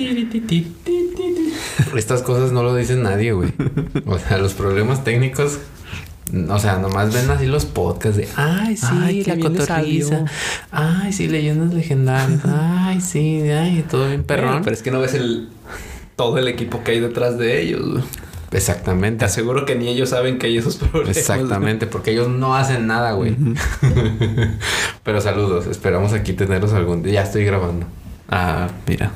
Estas cosas no lo dice nadie, güey. O sea, los problemas técnicos o sea, nomás ven así los podcasts de, ay, sí, la cotorriza. Ay, sí, leyendas legendarias. Ay, sí, ay, todo bien perrón. pero es que no ves el todo el equipo que hay detrás de ellos. Güey. Exactamente. Te aseguro que ni ellos saben que hay esos problemas. Exactamente, porque ellos no hacen nada, güey. pero saludos, esperamos aquí tenerlos algún día. Ya estoy grabando. Ah, mira.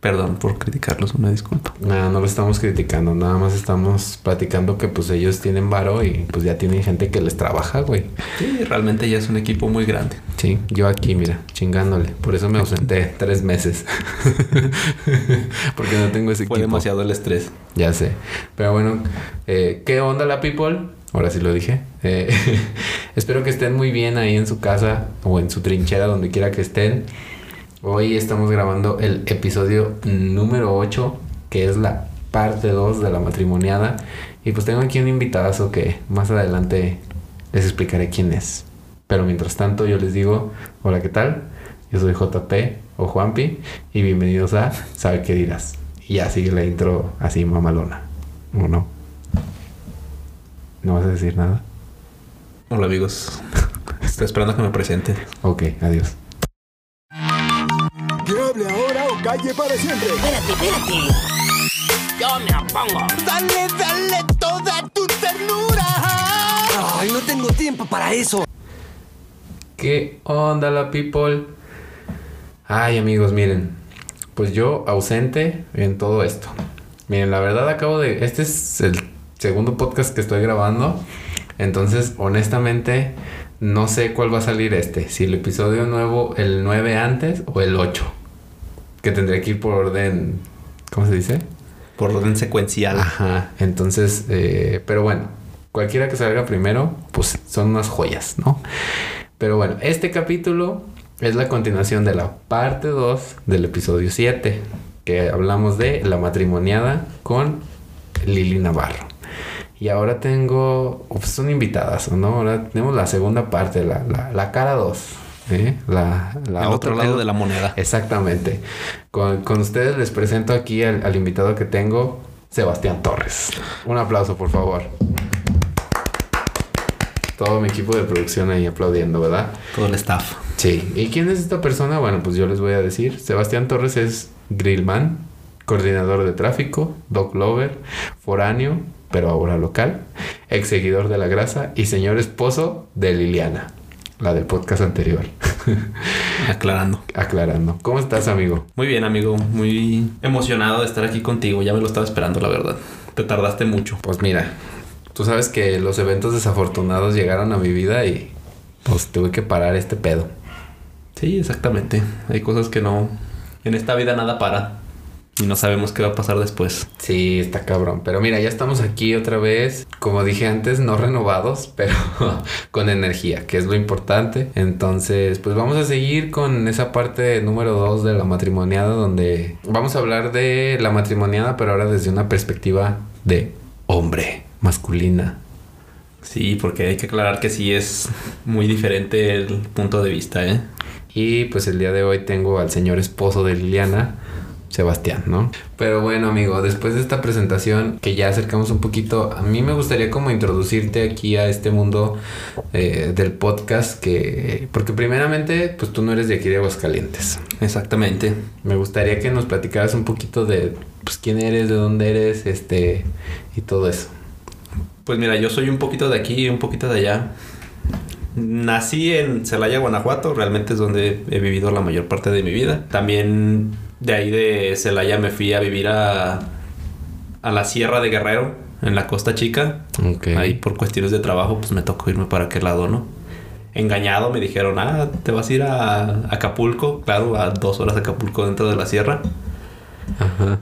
Perdón por criticarlos, una disculpa. No, no lo estamos criticando, nada más estamos platicando que pues ellos tienen varo y pues ya tienen gente que les trabaja, güey. Sí, realmente ya es un equipo muy grande. Sí, yo aquí, mira, chingándole. Por eso me ausenté tres meses. Porque no tengo ese Fue demasiado el estrés. Ya sé. Pero bueno, eh, ¿qué onda la people? Ahora sí lo dije. Eh, espero que estén muy bien ahí en su casa o en su trinchera, donde quiera que estén. Hoy estamos grabando el episodio número 8, que es la parte 2 de la matrimoniada. Y pues tengo aquí un invitadazo que más adelante les explicaré quién es. Pero mientras tanto yo les digo, hola, ¿qué tal? Yo soy JP o Juanpi y bienvenidos a Sabe qué dirás. Y ya sigue la intro así mamalona. ¿O no? ¿No vas a decir nada? Hola amigos. Estoy esperando a que me presente. Ok, adiós calle para siempre. Espérate, espérate. Yo me opongo. Dale, dale toda tu ternura. Ay, no tengo tiempo para eso. ¿Qué onda la people? Ay amigos, miren. Pues yo ausente en todo esto. Miren, la verdad acabo de... Este es el segundo podcast que estoy grabando. Entonces, honestamente, no sé cuál va a salir este. Si el episodio nuevo, el 9 antes o el 8 que tendría que ir por orden, ¿cómo se dice? Por orden secuencial. Ajá, entonces, eh, pero bueno, cualquiera que salga primero, pues son unas joyas, ¿no? Pero bueno, este capítulo es la continuación de la parte 2 del episodio 7, que hablamos de la matrimoniada con Lili Navarro. Y ahora tengo, pues un invitadas, ¿no? Ahora tenemos la segunda parte, la, la, la cara 2 ¿eh? La, el otro lado de la moneda. Exactamente. Con, ustedes les presento aquí al, invitado que tengo, Sebastián Torres. Un aplauso, por favor. Todo mi equipo de producción ahí aplaudiendo, ¿verdad? Todo el staff. Sí. ¿Y quién es esta persona? Bueno, pues yo les voy a decir. Sebastián Torres es grillman, coordinador de tráfico, dog lover, foráneo, pero ahora local, ex seguidor de la grasa y señor esposo de Liliana la del podcast anterior. Aclarando. Aclarando. ¿Cómo estás, amigo? Muy bien, amigo. Muy emocionado de estar aquí contigo. Ya me lo estaba esperando, la verdad. Te tardaste mucho. Pues mira, tú sabes que los eventos desafortunados llegaron a mi vida y pues tuve que parar este pedo. Sí, exactamente. Hay cosas que no... En esta vida nada para. Y no sabemos qué va a pasar después. Sí, está cabrón. Pero mira, ya estamos aquí otra vez. Como dije antes, no renovados, pero con energía, que es lo importante. Entonces, pues vamos a seguir con esa parte número dos de la matrimoniada, donde vamos a hablar de la matrimoniada, pero ahora desde una perspectiva de hombre, masculina. Sí, porque hay que aclarar que sí es muy diferente el punto de vista, ¿eh? Y pues el día de hoy tengo al señor esposo de Liliana Sebastián, ¿no? Pero bueno, amigo, después de esta presentación que ya acercamos un poquito, a mí me gustaría como introducirte aquí a este mundo eh, del podcast que, porque primeramente, pues tú no eres de aquí de Aguascalientes. Exactamente. Me gustaría que nos platicaras un poquito de, pues, quién eres, de dónde eres, este, y todo eso. Pues mira, yo soy un poquito de aquí y un poquito de allá. Nací en Celaya, Guanajuato, realmente es donde he vivido la mayor parte de mi vida. También de ahí de Celaya me fui a vivir a, a la Sierra de Guerrero, en la Costa Chica. Ahí por cuestiones de trabajo, pues me tocó irme para aquel lado, ¿no? Engañado me dijeron, ah, te vas a ir a Acapulco, claro, a dos horas de Acapulco dentro de la sierra.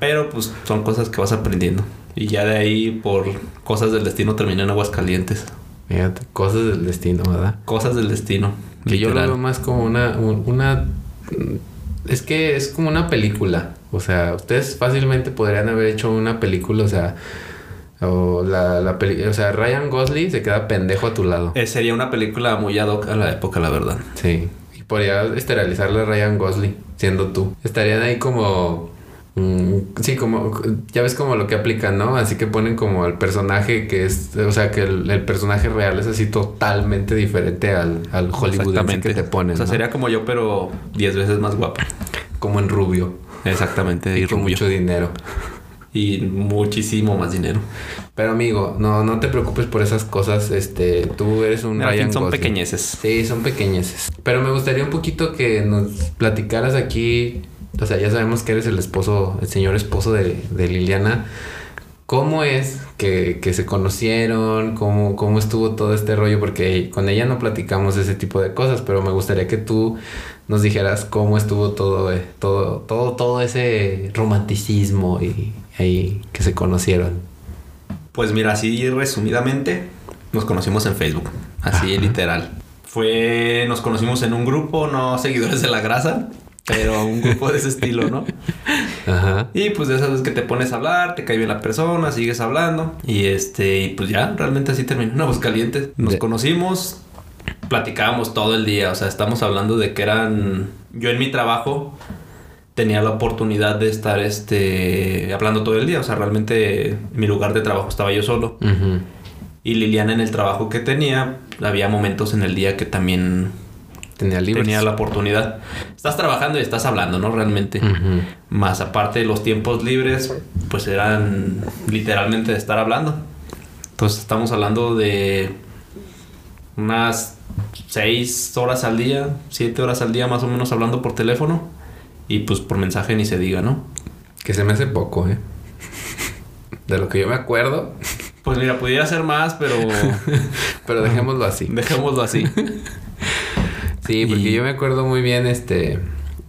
Pero pues son cosas que vas aprendiendo. Y ya de ahí, por cosas del destino, terminé en Aguascalientes. Fíjate, cosas del destino, ¿verdad? Cosas del destino. Que yo lo veo más como una, una es que es como una película. O sea, ustedes fácilmente podrían haber hecho una película, o sea, o la, la o sea, Ryan Gosling se queda pendejo a tu lado. Eh, sería una película muy ad hoc a la época, la verdad. Sí. Y podría esterilizarle a Ryan Gosling, siendo tú. Estarían ahí como sí, como ya ves como lo que aplican, ¿no? Así que ponen como el personaje que es, o sea, que el, el personaje real es así totalmente diferente al, al hollywoodense que te ponen. O sea, ¿no? sería como yo, pero 10 veces más guapa. como en rubio Exactamente. Y con rubio. mucho dinero. Y muchísimo más dinero. Pero amigo, no, no te preocupes por esas cosas. Este, tú eres un fin Ryan son Gosling. pequeñeces. Sí, son pequeñeces. Pero me gustaría un poquito que nos platicaras aquí. O sea, ya sabemos que eres el esposo, el señor esposo de, de Liliana. ¿Cómo es que, que se conocieron? ¿Cómo, ¿Cómo estuvo todo este rollo? Porque con ella no platicamos ese tipo de cosas, pero me gustaría que tú nos dijeras cómo estuvo todo, eh, todo, todo, todo ese romanticismo y ahí que se conocieron. Pues mira, así resumidamente, nos conocimos en Facebook. Así literal. Fue, nos conocimos en un grupo, no seguidores de la grasa, pero un grupo de ese estilo, ¿no? Ajá. Y pues de esas veces que te pones a hablar, te cae bien la persona, sigues hablando. Y este, y pues ya, realmente así terminó en Aguascalientes. Nos De- conocimos, platicábamos todo el día. O sea, estamos hablando de que eran. Yo en mi trabajo tenía la oportunidad de estar este hablando todo el día. O sea, realmente en mi lugar de trabajo estaba yo solo. Ujú. Y Liliana en el trabajo que tenía, había momentos en el día que también Tenía la oportunidad. Estás trabajando y estás hablando, ¿no? Realmente. Más aparte los tiempos libres, pues eran literalmente de estar hablando. Entonces estamos hablando de unas seis horas al día, siete horas al día más o menos hablando por teléfono. Y pues por mensaje ni se diga, ¿no? Que se me hace poco, ¿eh? De lo que yo me acuerdo. Pues mira, pudiera ser más, pero Pero dejémoslo así. dejémoslo así. Sí, porque Y- yo me acuerdo muy bien, este,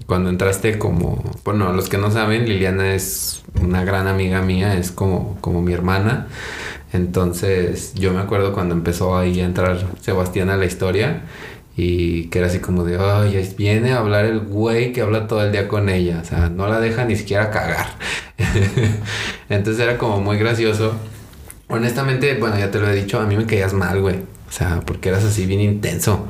cuando entraste como, bueno, los que no saben, Liliana es una gran amiga mía, es como, como mi hermana. Entonces, yo me acuerdo cuando empezó ahí a entrar Sebastián a la historia y que era así como de, ay, viene a hablar el güey que habla todo el día con ella, o sea, no la deja ni siquiera cagar. Entonces era como muy gracioso. Honestamente, bueno, ya te lo he dicho, a mí me caías mal, güey. O sea, porque eras así bien intenso.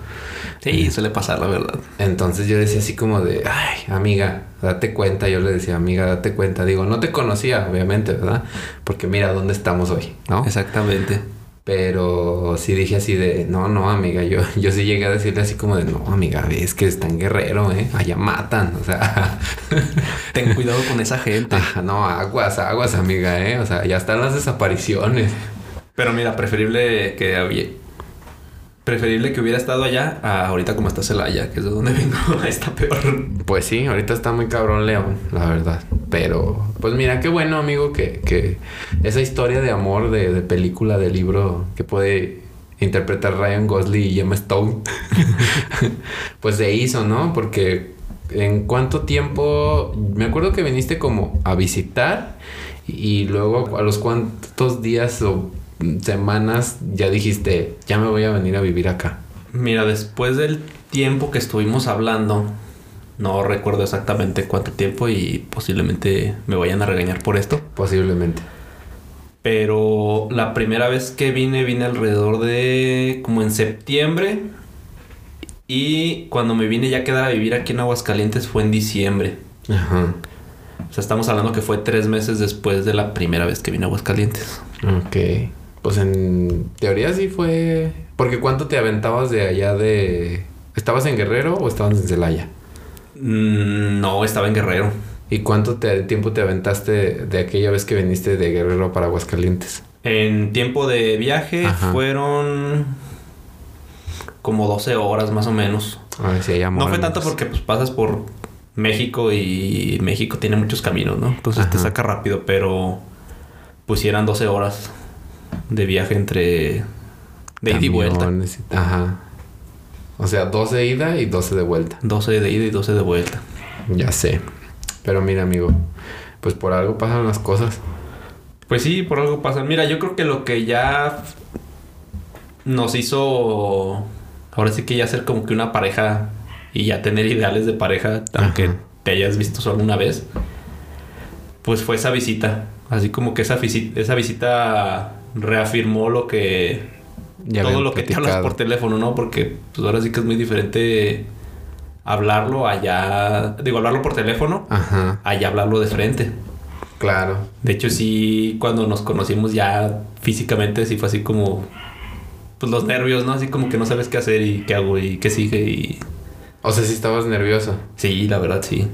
Sí, suele pasar, la verdad. Entonces yo decía así como de, ay, amiga, date cuenta. Yo le decía, amiga, date cuenta. Digo, no te conocía, obviamente, ¿verdad? Porque mira dónde estamos hoy, ¿no? Exactamente. Pero sí dije así de, no, no, amiga. Yo, yo sí llegué a decirle así como de, no, amiga, es que es tan guerrero, ¿eh? Allá matan, o sea. Ten cuidado con esa gente. ah, no, aguas, aguas, amiga, ¿eh? O sea, ya están las desapariciones. Pero mira, preferible que. Preferible que hubiera estado allá a ahorita como está Celaya, que es de donde vengo. está peor. Pues sí, ahorita está muy cabrón León, la verdad. Pero, pues mira, qué bueno, amigo, que, que esa historia de amor de, de película, de libro que puede interpretar Ryan Gosling y Emma Stone, pues se hizo, ¿no? Porque en cuánto tiempo, me acuerdo que viniste como a visitar y luego a los cuántos días o semanas ya dijiste, ya me voy a venir a vivir acá. Mira, después del tiempo que estuvimos hablando, no recuerdo exactamente cuánto tiempo y posiblemente me vayan a regañar por esto. Posiblemente. Pero la primera vez que vine, vine alrededor de como en septiembre. Y cuando me vine ya a quedar a vivir aquí en Aguascalientes fue en diciembre. Ajá. O sea, estamos hablando que fue tres meses después de la primera vez que vine a Aguascalientes. Ok. Pues en teoría sí fue. Porque ¿cuánto te aventabas de allá de. ¿Estabas en Guerrero o estabas en Celaya? Mm, No, estaba en Guerrero. ¿Y cuánto te- tiempo te aventaste de aquella vez que viniste de Guerrero para Aguascalientes? En tiempo de viaje Ajá. fueron como 12 horas más o menos. A ver si hay amor, No fue tanto porque pues pasas por México y México tiene muchos caminos, ¿no? Entonces te saca rápido, pero pues sí eran 12 horas de viaje entre de ida y vuelta. Ajá. O sea, 12 de ida y 12 de vuelta. 12 de ida y 12 de vuelta. Ya sé. Pero mira, amigo. Pues por algo pasan las cosas. Pues sí, por algo pasa. Mira, yo creo que lo que ya nos hizo ahora sí que ya ser como que una pareja y ya tener ideales de pareja, aunque Ajá. te hayas visto solo una vez, pues fue esa visita. Así como que esa, esa visita reafirmó lo que Ya todo lo que te hablas por teléfono, ¿no? Porque pues ahora sí que es muy diferente hablarlo allá, digo, hablarlo por teléfono, Ajá. allá hablarlo de frente. Claro. De hecho, sí, cuando nos conocimos ya físicamente, sí fue así como. Pues los nervios, ¿no? Así como que no sabes qué hacer y qué hago y qué sigue y. O sea, si estabas nervioso. Sí, la verdad, sí.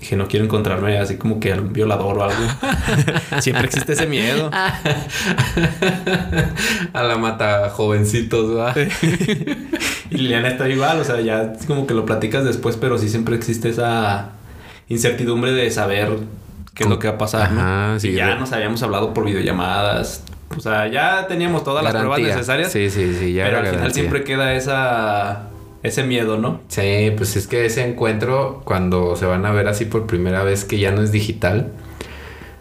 Dije, no quiero encontrarme así como que algún violador o algo. Siempre existe ese miedo. A la mata jovencitos, ¿verdad? Y Liliana está igual, o sea, ya es como que lo platicas después, pero sí siempre existe esa incertidumbre de saber qué es lo que va a pasar, ¿no? Ajá, sí, y ya de- nos habíamos hablado por videollamadas. O sea, ya teníamos todas las pruebas necesarias. Sí, sí, sí, ya pero al final siempre queda esa ese miedo, ¿no? Sí, pues es que ese encuentro, cuando se van a ver así por primera vez que ya no es digital,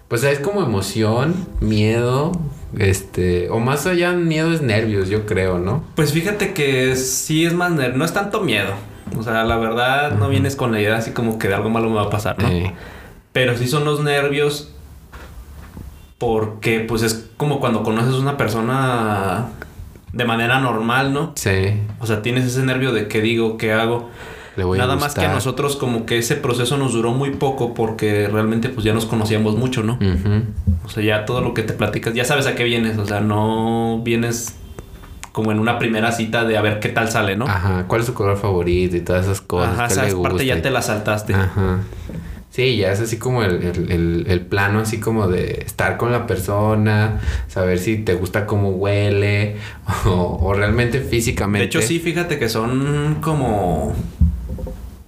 pues es como emoción, miedo, este, o más allá miedo es nervios, yo creo, ¿no? Pues fíjate que sí es más ner- no es tanto miedo. O sea, la verdad no vienes con la idea así como que de algo malo me va a pasar, ¿no? Eh, Pero sí son los nervios porque pues es como cuando conoces a una persona de manera normal, ¿no? sí, O sea, tienes ese nervio de qué digo, qué hago. le voy Nada a más que a nosotros como que ese proceso nos duró muy poco porque realmente pues ya nos conocíamos mucho, ¿no? Ujú. O sea, ya todo lo que te platicas, ya sabes a qué vienes, o sea, no vienes como en una primera cita de a ver qué tal sale, ¿no? Ajá, ¿cuál es su color favorito y todas esas cosas? Ajá, ¿Qué esa parte ya te la saltaste. Ajá. Sí, ya es así como el, el- el- plano, así como de estar con la persona, saber si te gusta cómo huele o, o realmente físicamente. De hecho, sí, fíjate que son como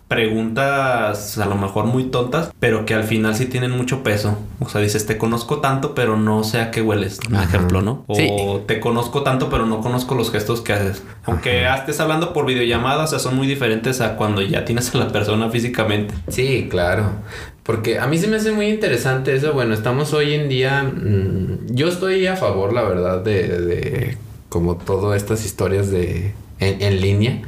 preguntas a lo mejor muy tontas, pero que al final sí tienen mucho peso. O sea, dices, te conozco tanto, pero no sé a qué hueles. Ajá. ejemplo, ¿no? O Sí. te conozco tanto, pero no conozco los gestos que haces. Aunque estés hablando por videollamada, o sea, son muy diferentes a cuando ya tienes a la persona físicamente. Sí, claro. Porque a mí se me hace muy interesante eso. Bueno, estamos hoy en día. mm, yo estoy a favor, la verdad, de, de como todas estas historias de en, en línea.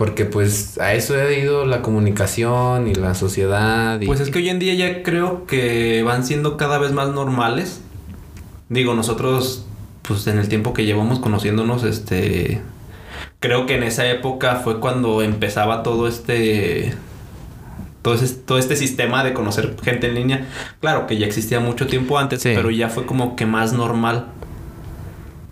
Porque pues a eso ha ido la comunicación y la sociedad. Y, Pues es que hoy en día ya creo que van siendo cada vez más normales. Digo, nosotros, pues en el tiempo que llevamos conociéndonos, este. Creo que en esa época fue cuando empezaba todo este. Todo, ese- todo este sistema de conocer gente en línea. Claro que ya existía mucho tiempo antes, Sí. pero ya fue como que más normal.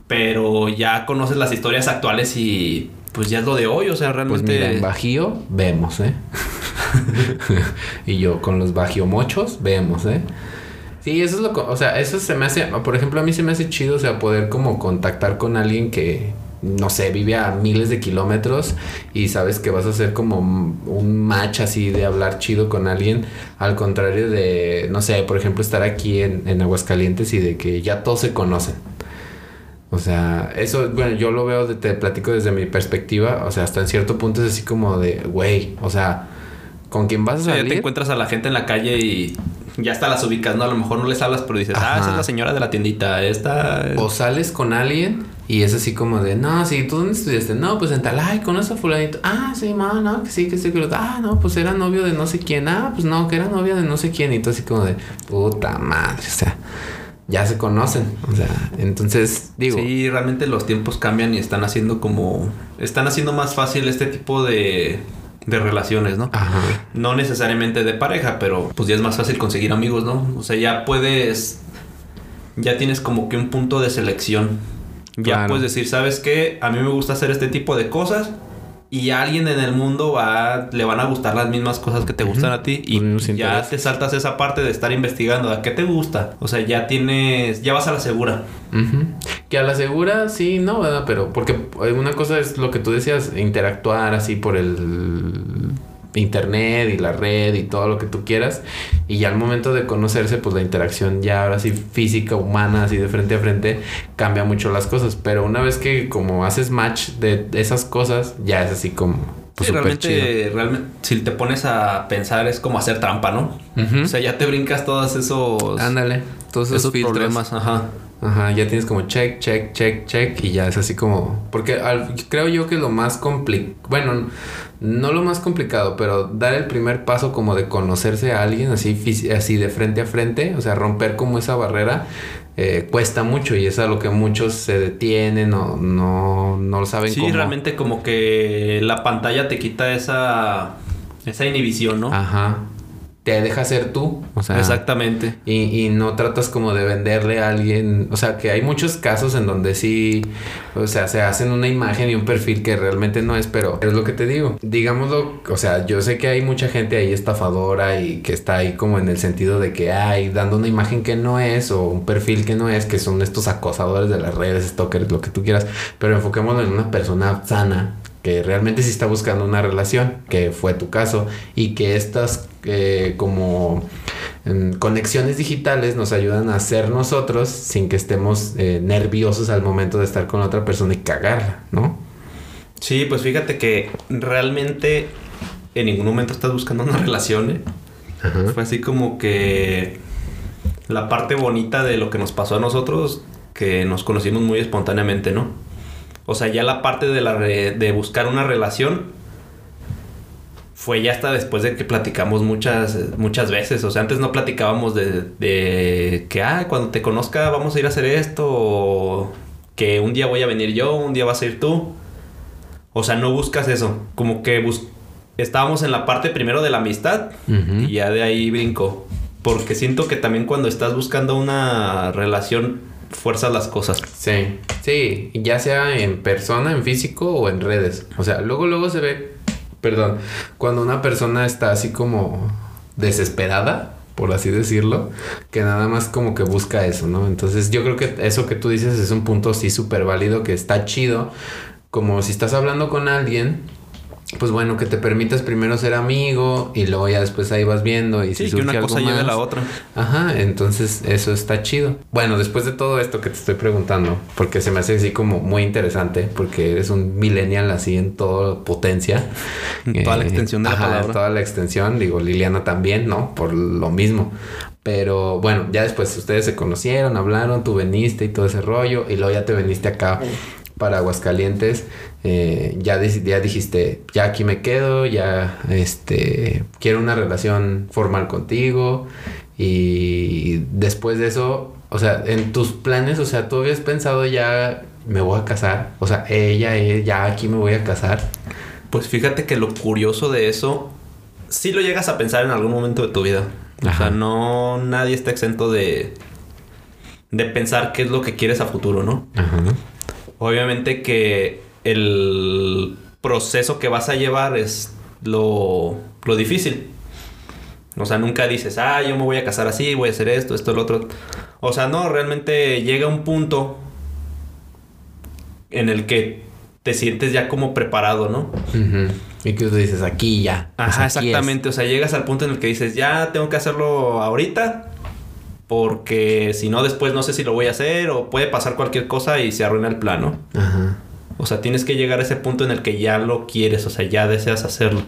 Pero ya conoces las historias actuales y pues ya es lo de hoy. O sea, Pues realmente. mira, en Bajío vemos, ¿eh? y yo con los bajiomochos vemos, ¿eh? Sí, eso es lo... O sea, eso se me hace... Por ejemplo, a mí se me hace chido, o sea, poder como contactar con alguien que, no sé, vive a miles de kilómetros y sabes que vas a hacer como un match así de hablar chido con alguien. Al contrario de, no sé, por ejemplo, estar aquí en, en Aguascalientes y de que ya todos se conocen. O sea, eso, bueno, yo lo veo, de- te platico desde mi perspectiva, o sea, hasta en cierto punto es así como de, güey, o sea, ¿con quién vas a O sea, ya salir? te encuentras a la gente en la calle y ya hasta las ubicas, ¿no? A lo mejor no les hablas, pero dices, ah, esa es la señora de la tiendita, esta... O sales con alguien y es así como de, no, sí, ¿tú dónde estudiaste? No, pues en tal, ay, conoces a fulanito. Ah, sí, ma, no, que sí, que sí, que lo- Ah, no, pues era novio de no sé quién. Ah, pues no, que era novia de no sé quién. Y tú así como de, puta madre, o sea, ya se conocen. O sea, entonces, digo, Sí, realmente los tiempos cambian y están haciendo como... Están haciendo más fácil este tipo de, de relaciones, ¿no? ajá, No necesariamente de pareja, pero pues ya es más fácil conseguir amigos, ¿no? O sea, ya puedes... Ya tienes como que un punto de selección. Ya Claro. puedes decir, ¿sabes qué? A mí me gusta hacer este tipo de cosas. Y a alguien en el mundo va, le van a gustar las mismas cosas que te gustan a ti. Y ya te saltas esa parte de estar investigando. ¿A qué te gusta? O sea, ya tienes... Ya vas a la segura. Que a la segura sí, no, ¿verdad? Pero porque una cosa es lo que tú decías, interactuar así por el internet y la red y todo lo que tú quieras. Y ya al momento de conocerse, pues la interacción ya ahora sí física, humana, así de frente a frente, cambia mucho las cosas. Pero una vez que como haces match de esas cosas, ya es así como... Pues, Sí, súper chido. realmente, realmente, si te pones a pensar, es como hacer trampa, ¿no? O sea, ya te brincas todos esos, Ándale, todos esos, esos filtros. problemas. Ajá. Ajá, ya tienes como check, check, check, check y ya es así como... Porque al- creo yo que lo más complicado... Bueno, no lo más complicado, pero dar el primer paso como de conocerse a alguien así, así de frente a frente, o sea, romper como esa barrera, eh, cuesta mucho y es a lo que muchos se detienen o no, no lo saben Sí, cómo. realmente como que la pantalla te quita esa, esa inhibición, ¿no? Ajá. Te deja ser tú. O sea, Exactamente. Y, y no tratas como de venderle a alguien. O sea, que hay muchos casos en donde sí, o sea, se hacen una imagen y un perfil que realmente no es, pero es lo que te digo. Digámoslo, o sea, yo sé que hay mucha gente ahí estafadora y que está ahí como en el sentido de que hay dando una imagen que no es o un perfil que no es, que son estos acosadores de las redes, stalkers, lo que tú quieras, pero enfoquémoslo en una persona sana que realmente sí está buscando una relación, que fue tu caso, y que estas eh, como mm, conexiones digitales nos ayudan a ser nosotros sin que estemos eh, nerviosos al momento de estar con otra persona y cagarla, ¿no? Sí, pues fíjate que realmente en ningún momento estás buscando una relación. ¿eh? Ajá. Fue así como que la parte bonita de lo que nos pasó a nosotros, que nos conocimos muy espontáneamente, ¿no? O sea, ya la parte de, la re- de buscar una relación fue ya hasta después de que platicamos muchas, muchas veces. O sea, antes no platicábamos de, de que, ah, cuando te conozca vamos a ir a hacer esto, o que un día voy a venir yo, un día vas a ir tú. O sea, no buscas eso. Como que bus- estábamos en la parte primero de la amistad y ya de ahí brinco. Porque siento que también cuando estás buscando una relación, fuerzas las cosas. Sí, sí, ya sea en persona, en físico o en redes. O sea, luego, luego se ve, perdón, cuando una persona está así como desesperada, por así decirlo, que nada más como que busca eso, ¿no? Entonces yo creo que eso que tú dices es un punto sí súper válido, que está chido, como si estás hablando con alguien. Pues bueno, que te permitas primero ser amigo y luego ya después ahí vas viendo y si Sí, que surge una algo cosa lleve a la otra. Ajá, entonces eso está chido. Bueno, después de todo esto que te estoy preguntando, porque se me hace así como muy interesante, porque eres un millennial así en toda potencia. En toda la extensión de la ajá, palabra. toda la extensión, digo, Liliana también, ¿no? Por lo mismo. Pero bueno, ya después ustedes se conocieron, hablaron, tú veniste y todo ese rollo, y luego ya te veniste acá para Aguascalientes. Eh, ya, ya dijiste, ya aquí me quedo, ya este, quiero una relación formal contigo. Y después de eso, o sea, en tus planes, o sea, tú habías pensado ya me voy a casar. O sea, ella, eh, ya aquí me voy a casar. Pues fíjate que lo curioso de eso, sí lo llegas a pensar en algún momento de tu vida. O Ajá. sea, no, nadie está exento de, de pensar qué es lo que quieres a futuro, ¿no? Ajá. Obviamente que el proceso que vas a llevar es lo, lo difícil. O sea, nunca dices, ah, yo me voy a casar así, voy a hacer esto, esto, lo otro. O sea, no, realmente llega un punto en el que te sientes ya como preparado, ¿no? Y que tú dices, aquí ya. Pues Ajá, es. exactamente. O sea, llegas al punto en el que dices, ya tengo que hacerlo ahorita. Porque si no, después no sé si lo voy a hacer. O puede pasar cualquier cosa y se arruina el plano. Ajá. O sea, tienes que llegar a ese punto en el que ya lo quieres. O sea, ya deseas hacerlo.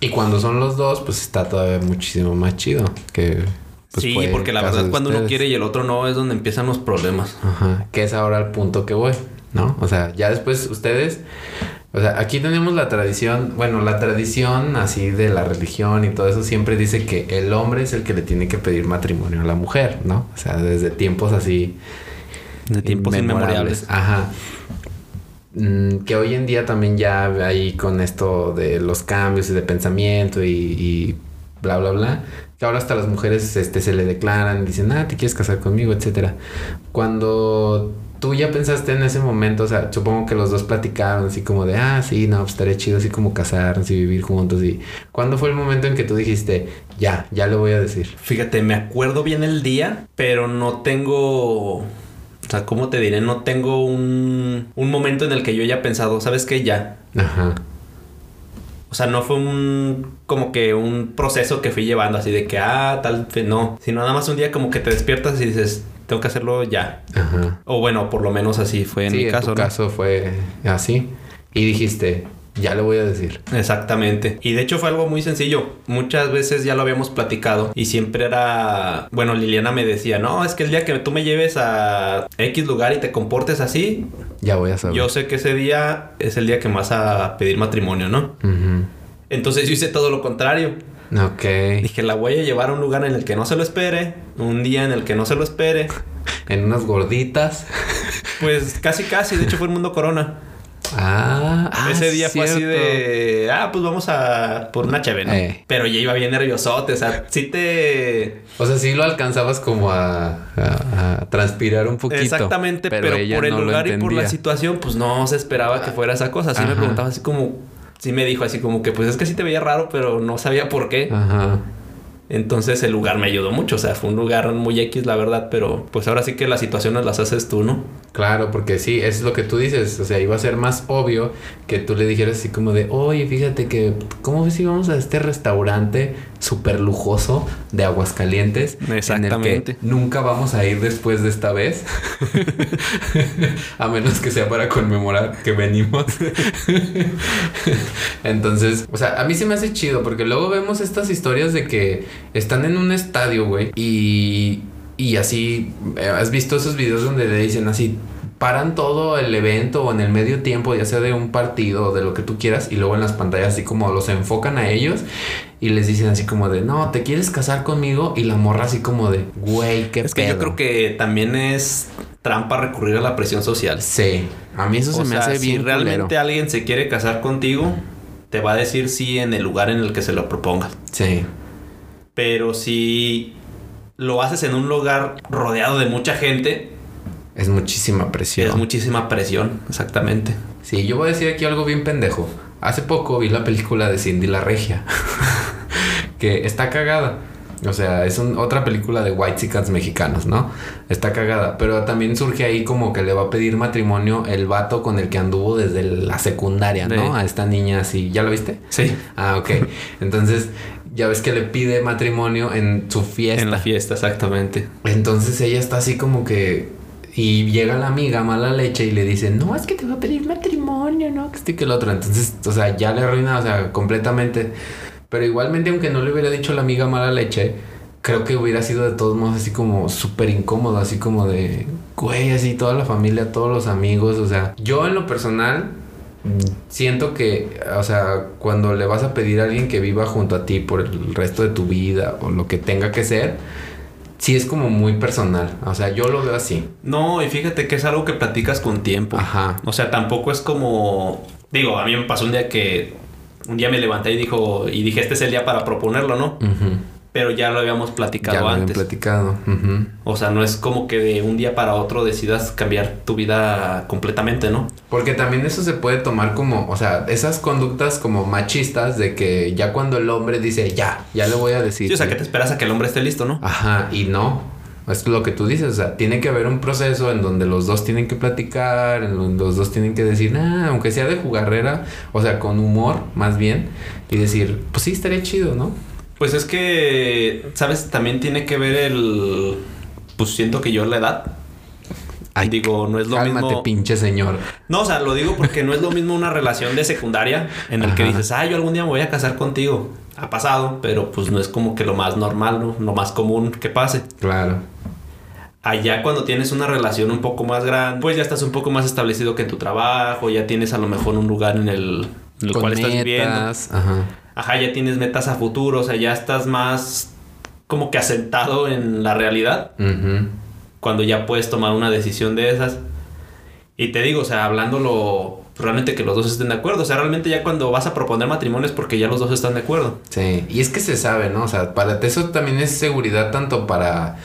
Y cuando son los dos, pues está todavía muchísimo más chido. Que, pues, sí, porque la verdad de cuando uno quiere y el otro no es donde empiezan los problemas. Ajá. Que es ahora el punto que voy, ¿no? O sea, ya después ustedes. O sea, aquí tenemos la tradición, bueno, la tradición así de la religión y todo eso siempre dice que el hombre es el que le tiene que pedir matrimonio a la mujer, ¿no? O sea, desde tiempos así De tiempos inmemorables. Ajá. Mm, que hoy en día también ya hay con esto de los cambios y de pensamiento y, bla, bla, bla. Que ahora hasta las mujeres este, se le declaran, dicen, ah, te quieres casar conmigo, etcétera. Cuando tú ya pensaste en ese momento, o sea, supongo que los dos platicaron así como de, ah, sí, no, pues estaría chido así como casarnos y vivir juntos. Y ¿cuándo fue el momento en que tú dijiste, ya, ya le voy a decir? Fíjate, me acuerdo bien el día, pero no tengo. O sea, ¿cómo te diré? No tengo un, un momento en el que yo haya pensado, ¿sabes qué? Ya. Ajá. O sea, no fue un como que un proceso que fui llevando así de que, ah, tal, no. Sino nada más un día como que te despiertas y dices, tengo que hacerlo ya. Ajá. O bueno, por lo menos así fue en sí, mi caso, en ¿no? tu caso fue así. Y dijiste, ya le voy a decir. Exactamente. Y de hecho fue algo muy sencillo. Muchas veces ya lo habíamos platicado y siempre era, bueno, Liliana me decía, no, es que el día que tú me lleves a X lugar y te comportes así, Ya voy a saber. yo sé que ese día es el día que me vas a pedir matrimonio, ¿no? Entonces yo hice todo lo contrario. Ok. Dije, la voy a llevar a un lugar en el que no se lo espere, un día en el que no se lo espere. En unas gorditas. Pues casi, casi, de hecho fue el mundo corona. Ah, ah, Ese día fue así de, ah, pues vamos a por una cheve, ¿no? Eh. Pero ya iba bien nerviosote, o sea, sí te... O sea, sí lo alcanzabas como a, a- a transpirar un poquito. Exactamente, pero, ella por el no lugar y por la situación, pues no se esperaba que fuera esa cosa. Así me Ajá. preguntaba así como, sí me dijo así como que, pues es que sí te veía raro, pero no sabía por qué. Ajá. Entonces el lugar me ayudó mucho, o sea, fue un lugar muy X, la verdad, pero pues ahora sí que las situaciones las haces tú, ¿no? Claro, porque sí, es lo que tú dices. O sea, iba a ser más obvio que tú le dijeras así como de, oye, fíjate que, ¿cómo ves si vamos a este restaurante súper lujoso de Aguascalientes? En Exactamente. el que nunca vamos a ir después de esta vez. a menos que sea para conmemorar que venimos. Entonces, o sea, a mí se me hace chido porque luego vemos estas historias de que están en un estadio, güey, y, y así, eh, ¿has visto esos videos donde le dicen así? Paran todo el evento o en el medio tiempo, ya sea de un partido o de lo que tú quieras, y luego en las pantallas así como los enfocan a ellos y les dicen así como de, no, ¿te quieres casar conmigo? Y la morra así como de, güey, qué Es que yo pedo". creo que también es trampa recurrir a la presión social. Sí, a mí eso o se me hace si bien realmente culero. alguien se quiere casar contigo, te va a decir sí en el lugar en el que se lo propongas. Sí, Pero si lo haces en un lugar rodeado de mucha gente, es muchísima presión. es muchísima presión, exactamente. Sí, yo voy a decir aquí algo bien pendejo. Hace poco vi la película de Cindy la Regia, que está cagada. O sea, es un- otra película de White Chicans mexicanos, ¿no? Está cagada. Pero también surge ahí como que le va a pedir matrimonio el vato con el que anduvo desde la secundaria, ¿no? Sí. A esta niña así. ¿Ya lo viste? Sí. Ah, ok. Entonces, ya ves que le pide matrimonio en su fiesta. En la fiesta, exactamente. Entonces ella está así como que. Y llega la amiga mala leche y le dice, no, es que te va a pedir matrimonio, ¿no? Que este que el otro. Entonces, o sea, ya le arruina, o sea, completamente. Pero igualmente, aunque no le hubiera dicho la amiga mala leche, creo que hubiera sido de todos modos así como súper incómodo, así como de, güey, así toda la familia, todos los amigos. O sea, yo en lo personal siento que, o sea, cuando le vas a pedir a alguien que viva junto a ti por el resto de tu vida o lo que tenga que ser, sí es como muy personal. O sea, yo lo veo así. No, y fíjate que es algo que platicas con tiempo. Ajá. O sea, tampoco es como. Digo, a mí me pasó un día que. Un día me levanté y dijo. Y dije, este es el día para proponerlo, ¿no? Pero ya lo habíamos platicado Ya lo antes. platicado. Ujú. O sea, no es como que de un día para otro decidas cambiar tu vida completamente, ¿no? Porque también eso se puede tomar como, o sea, esas conductas como machistas de que ya cuando el hombre dice, ya, ya le voy a decir. Sí, o sea, que te esperas a que el hombre esté listo, ¿no? Ajá, y no. Es lo que tú dices, o sea, tiene que haber un proceso en donde los dos tienen que platicar, en donde los dos tienen que decir, ah, aunque sea de jugarrera, o sea, con humor, más bien, y decir, pues sí, estaría chido, ¿no? Pues es que, ¿sabes? También tiene que ver el. Pues siento que yo la edad. Ay, Digo, no es lo Cálmate, mismo. pinche señor. No, o sea, lo digo porque no es lo mismo una relación de secundaria en el que dices, ah, yo algún día me voy a casar contigo. Ha pasado, pero pues no es como que lo más normal, ¿no? Lo más común que pase. Claro. Allá cuando tienes una relación un poco más grande, pues ya estás un poco más establecido que en tu trabajo, ya tienes a lo mejor un lugar en el, en el cual estás viviendo. ajá. Ajá, ya tienes metas a futuro, o sea, ya estás más como que asentado en la realidad cuando ya puedes tomar una decisión de esas. Y te digo, o sea, hablándolo realmente que los dos estén de acuerdo, o sea, realmente ya cuando vas a proponer matrimonio es porque ya los dos están de acuerdo. Sí, y es que se sabe, ¿no? O sea, para ti eso también es seguridad tanto para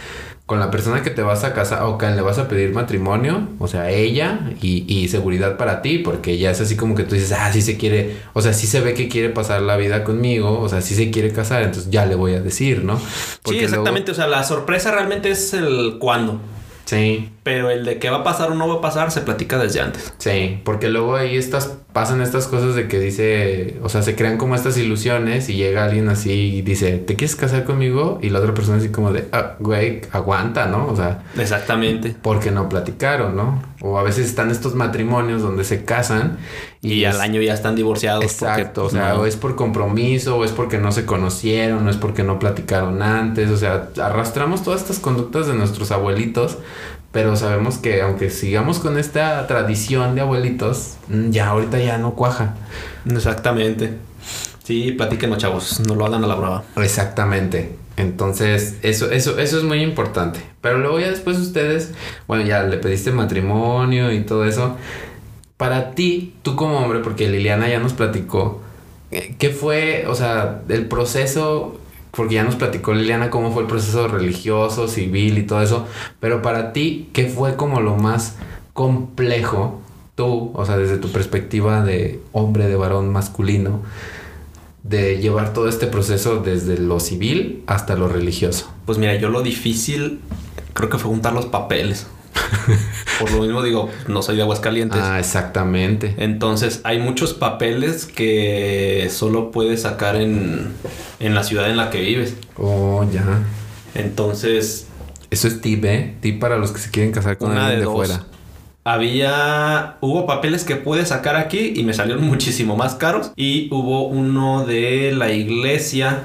con la persona que te vas a casar o que le vas a pedir matrimonio, o sea, ella y, y seguridad para ti, porque ya es así como que tú dices, ah, sí se quiere, o sea, sí se ve que quiere pasar la vida conmigo, o sea, sí se quiere casar, entonces ya le voy a decir, ¿no? sí, luego- exactamente, o sea, la sorpresa realmente es el cuándo, sí, pero el de qué va a pasar o no va a pasar se platica desde antes. sí, porque luego ahí estas, pasan estas cosas de que dice, o sea, se crean como estas ilusiones y llega alguien así y dice, ¿te quieres casar conmigo? Y la otra persona así como de, ah, güey, aguanta, ¿no? O sea, Exactamente. porque no platicaron, ¿no? O a veces están estos matrimonios donde se casan Y, es- al año ya están divorciados. Exacto, porque, o sea, no. o es por compromiso, o es porque no se conocieron, o es porque no platicaron antes, o sea, arrastramos todas estas conductas de nuestros abuelitos, pero sabemos que aunque sigamos con esta tradición de abuelitos, mm, ya ahorita ya no cuaja. Exactamente. Sí, platíquenos, chavos, no lo hagan a la brava. Exactamente. Entonces, eso, eso, eso es muy importante. Pero luego ya después ustedes, bueno, ya le pediste matrimonio y todo eso. Para ti, tú como hombre, porque Liliana ya nos platicó, eh, ¿qué fue, o sea, el proceso, porque ya nos platicó Liliana cómo fue el proceso religioso, civil y todo eso, pero para ti, ¿qué fue como lo más complejo, tú, o sea, desde tu perspectiva de hombre, de varón masculino, de llevar todo este proceso desde lo civil hasta lo religioso? Pues mira, yo lo difícil creo que fue juntar los papeles. Por lo mismo digo, no soy de Aguascalientes. Ah, exactamente. Entonces hay muchos papeles que solo puedes sacar en, en la ciudad en la que vives. Oh, ya. Entonces, Eso es tip, ¿eh? Tip para los que se quieren casar con alguien de de, fuera. Había, hubo papeles que pude sacar aquí y me salieron muchísimo más caros. Y hubo uno de la iglesia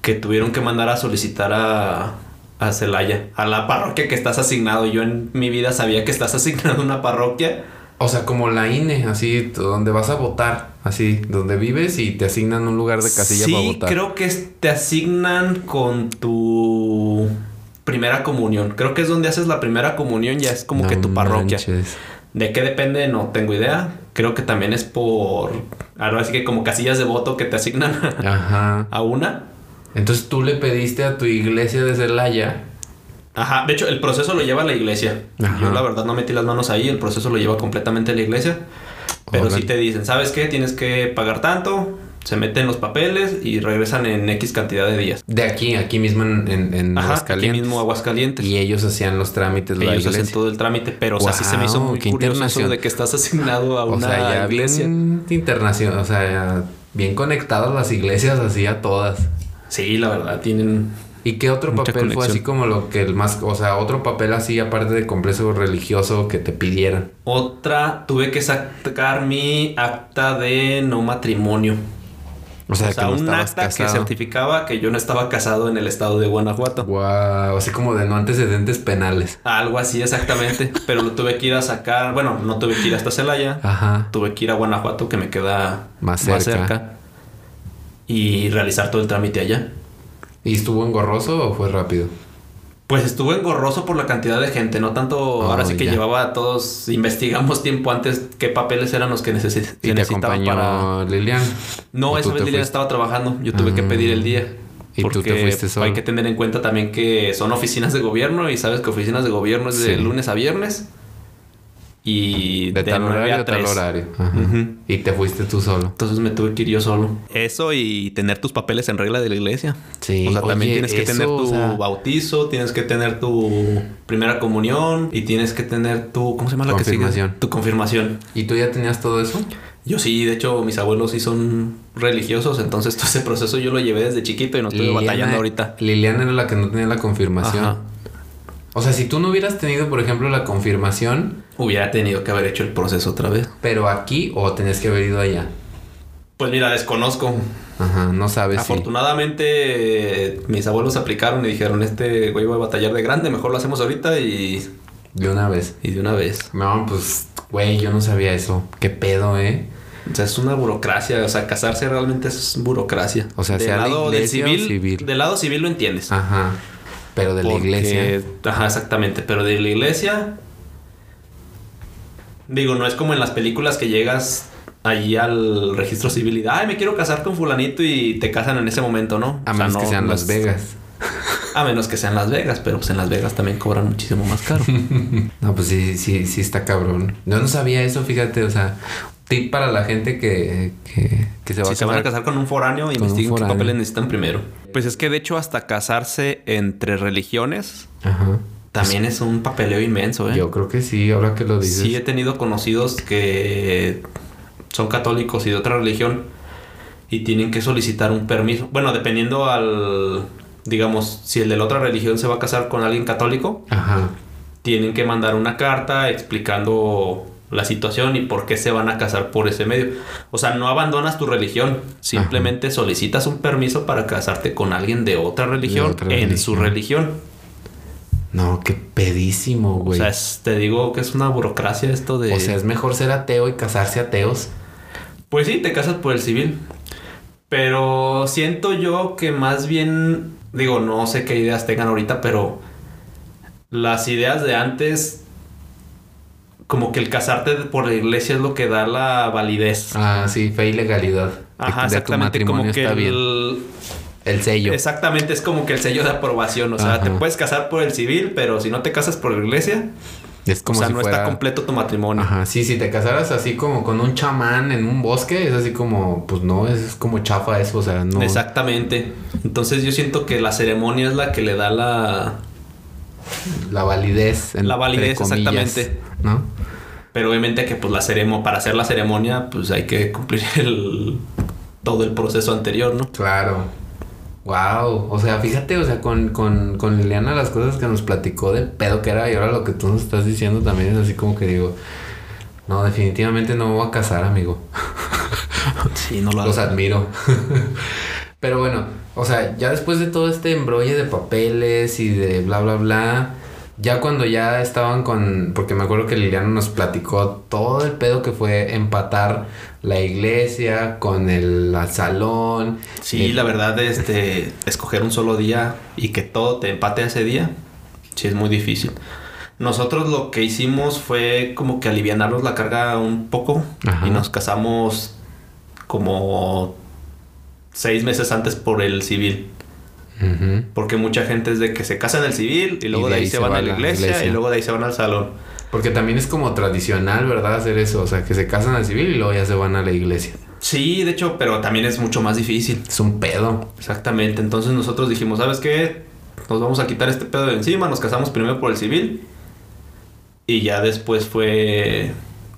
que tuvieron que mandar a solicitar a, a Celaya, a la parroquia que estás asignado. Yo en mi vida sabía que estás asignado a una parroquia. O sea, como la INE, así, donde vas a votar, así, donde vives y te asignan un lugar de casilla sí, para votar. creo que te asignan con tu primera comunión. Creo que es donde haces la primera comunión, ya es como No que tu parroquia. manches. ¿De qué depende? No tengo idea. Creo que también es por. Ahora sí que como casillas de voto que te asignan Ajá. a una. Entonces tú le pediste a tu iglesia de Celaya. Ajá. De hecho, el proceso lo lleva la iglesia. Ajá. Yo la verdad no metí las manos ahí. El proceso lo lleva completamente la iglesia. Pero Órale. sí te dicen, ¿sabes qué? Tienes que pagar tanto. Se meten los papeles y regresan en X cantidad de días. De aquí, aquí mismo en, en, en Ajá, aquí Aguascalientes. mismo Aguascalientes. Y ellos hacían los trámites, la Ellos iglesia. hacen todo el trámite, pero o sea, sí se me hizo muy curioso de que estás asignado a O una sea, ya iglesia. bien internacional, o sea, bien conectadas las iglesias así a todas. Sí, la verdad, tienen ¿Y qué otro papel fue así como lo que el más, o sea, otro papel así aparte de complejo religioso que te pidieran? Otra, tuve que sacar mi acta de no matrimonio. O sea, O sea, que no un acta que certificaba que yo no estaba casado en el estado de Guanajuato. Guau, así como de no antecedentes penales. Algo así exactamente. pero lo tuve que ir a sacar. Bueno, no tuve que ir hasta Celaya. Ajá. Tuve que ir a Guanajuato, que me queda Más cerca. Y realizar todo el trámite allá. ¿Y estuvo engorroso o fue rápido? Pues estuvo engorroso por la cantidad de gente, no tanto. ahora Oh, sí que ya. llevaba a todos, investigamos tiempo antes qué papeles eran los que, que ¿Y te necesitaban acompañó para. Lilian? No, ¿O esa vez Lilian estaba trabajando. Yo tuve que Ah. pedir el día. ¿Y tú te porque fuiste solo? Hay que tener en cuenta también que son oficinas de gobierno y sabes que oficinas de gobierno es de Sí. lunes a viernes. Y De tal nueve horario a tal horario. Ajá. Y te fuiste tú solo. Entonces me tuve que ir yo solo. Eso y tener tus papeles en regla de la iglesia. Sí. O sea, también tienes que eso, tener tu o sea- bautizo, tienes que tener tu primera comunión y tienes que tener tu ¿cómo se llama la que sigue? Tu confirmación. ¿Y tú ya tenías todo eso? Yo sí, de hecho, mis abuelos sí son religiosos, entonces todo ese proceso yo lo llevé desde chiquito y no estoy batallando ahorita. Liliana era la que no tenía la confirmación. Ajá. O sea, si tú no hubieras tenido, por ejemplo, la confirmación, Hubiera tenido que haber hecho el proceso otra vez. pero aquí o tenías que haber ido allá. Pues mira, desconozco. Ajá, no sabes si. Afortunadamente, mis abuelos aplicaron y dijeron, este güey va a batallar de grande, mejor lo hacemos ahorita y, De una vez. y de una vez. No, pues, güey, yo no sabía eso. Qué pedo, ¿eh? O sea, es una burocracia, o sea, casarse realmente es burocracia. O sea, del sea la lado o civil, civil. Del lado civil lo entiendes. Ajá. Pero de la iglesia. Ajá, exactamente. Pero de la iglesia. Digo, no es como en las películas que llegas allí al registro civil y ay, me quiero casar con fulanito y te casan en ese momento, ¿no? A O sea, menos que sean no Las Vegas. A menos que sean Las Vegas, pero pues en Las Vegas también cobran muchísimo más caro. No, pues sí, sí, sí está cabrón. Yo no sabía eso, fíjate, o sea, tip para la gente que, que, que se va si a se van a casar. con un foráneo, un investiguen qué foráneo. papeles necesitan primero. Pues es que de hecho hasta casarse entre religiones Ajá. también es un papeleo inmenso, ¿eh? Yo creo que sí, ahora que lo dices. Sí he tenido conocidos que son católicos y de otra religión y tienen que solicitar un permiso. Bueno, dependiendo al, digamos, si el de la otra religión se va a casar con alguien católico, Ajá. tienen que mandar una carta explicando la situación y por qué se van a casar por ese medio. O sea, no abandonas tu religión, simplemente solicitas un permiso para casarte con alguien de otra religión otra en su religión. No, qué pedísimo, O güey. sea, es- te digo que es una burocracia esto de... O sea, es mejor ser ateo y casarse ateos. Pues sí, te casas por el civil. Pero siento yo que más bien, digo, no sé qué ideas tengan ahorita, pero las ideas de antes como que el casarte por la iglesia es lo que da la validez. Ah, sí, fe y legalidad. de- Ajá, de, tu exactamente. matrimonio Como que está bien. el, El sello. Exactamente, es como que el sello de aprobación. O sea, Ajá. te puedes casar por el civil, pero si no te casas por la iglesia, Es como o sea, si no fuera... está completo tu matrimonio. Ajá, sí, si te casaras así como con un chamán en un bosque, es así como, pues no, es, como chafa eso, o sea, no. Exactamente. Entonces yo siento que la ceremonia es la que le da la... La validez. La validez, exactamente. ¿No? Pero obviamente que pues la ceremonia, para hacer la ceremonia, pues hay que cumplir el, todo el proceso anterior, ¿no? Claro. Wow. O sea, fíjate, o sea, con, con, con Liliana las cosas que nos platicó del pedo que era y ahora lo que tú nos estás diciendo también es así como que digo, no, definitivamente no me voy a casar, amigo. Sí, no lo Los admiro. Pero bueno, o sea, ya después de todo este embrolle de papeles y de bla, bla, bla, ya cuando ya estaban con, porque me acuerdo que Liliana nos platicó todo el pedo que fue empatar la iglesia con el salón. Sí, el- la verdad, este, escoger un solo día y que todo te empate ese día, sí es muy difícil. Nosotros lo que hicimos fue como que alivianarnos la carga un poco Ajá. y nos casamos como seis meses antes por el civil. Porque mucha gente es de que se casa en el civil y luego de ahí, se van va a la iglesia, y luego de ahí se van al salón. Porque también es como tradicional, ¿verdad? Hacer eso, o sea, que se casan al civil y luego ya se van a la iglesia. Sí, de hecho, pero también es mucho más difícil. Es un pedo. Exactamente. Entonces nosotros dijimos, ¿sabes qué? Nos vamos a quitar este pedo de encima, nos casamos primero por el civil y ya después fue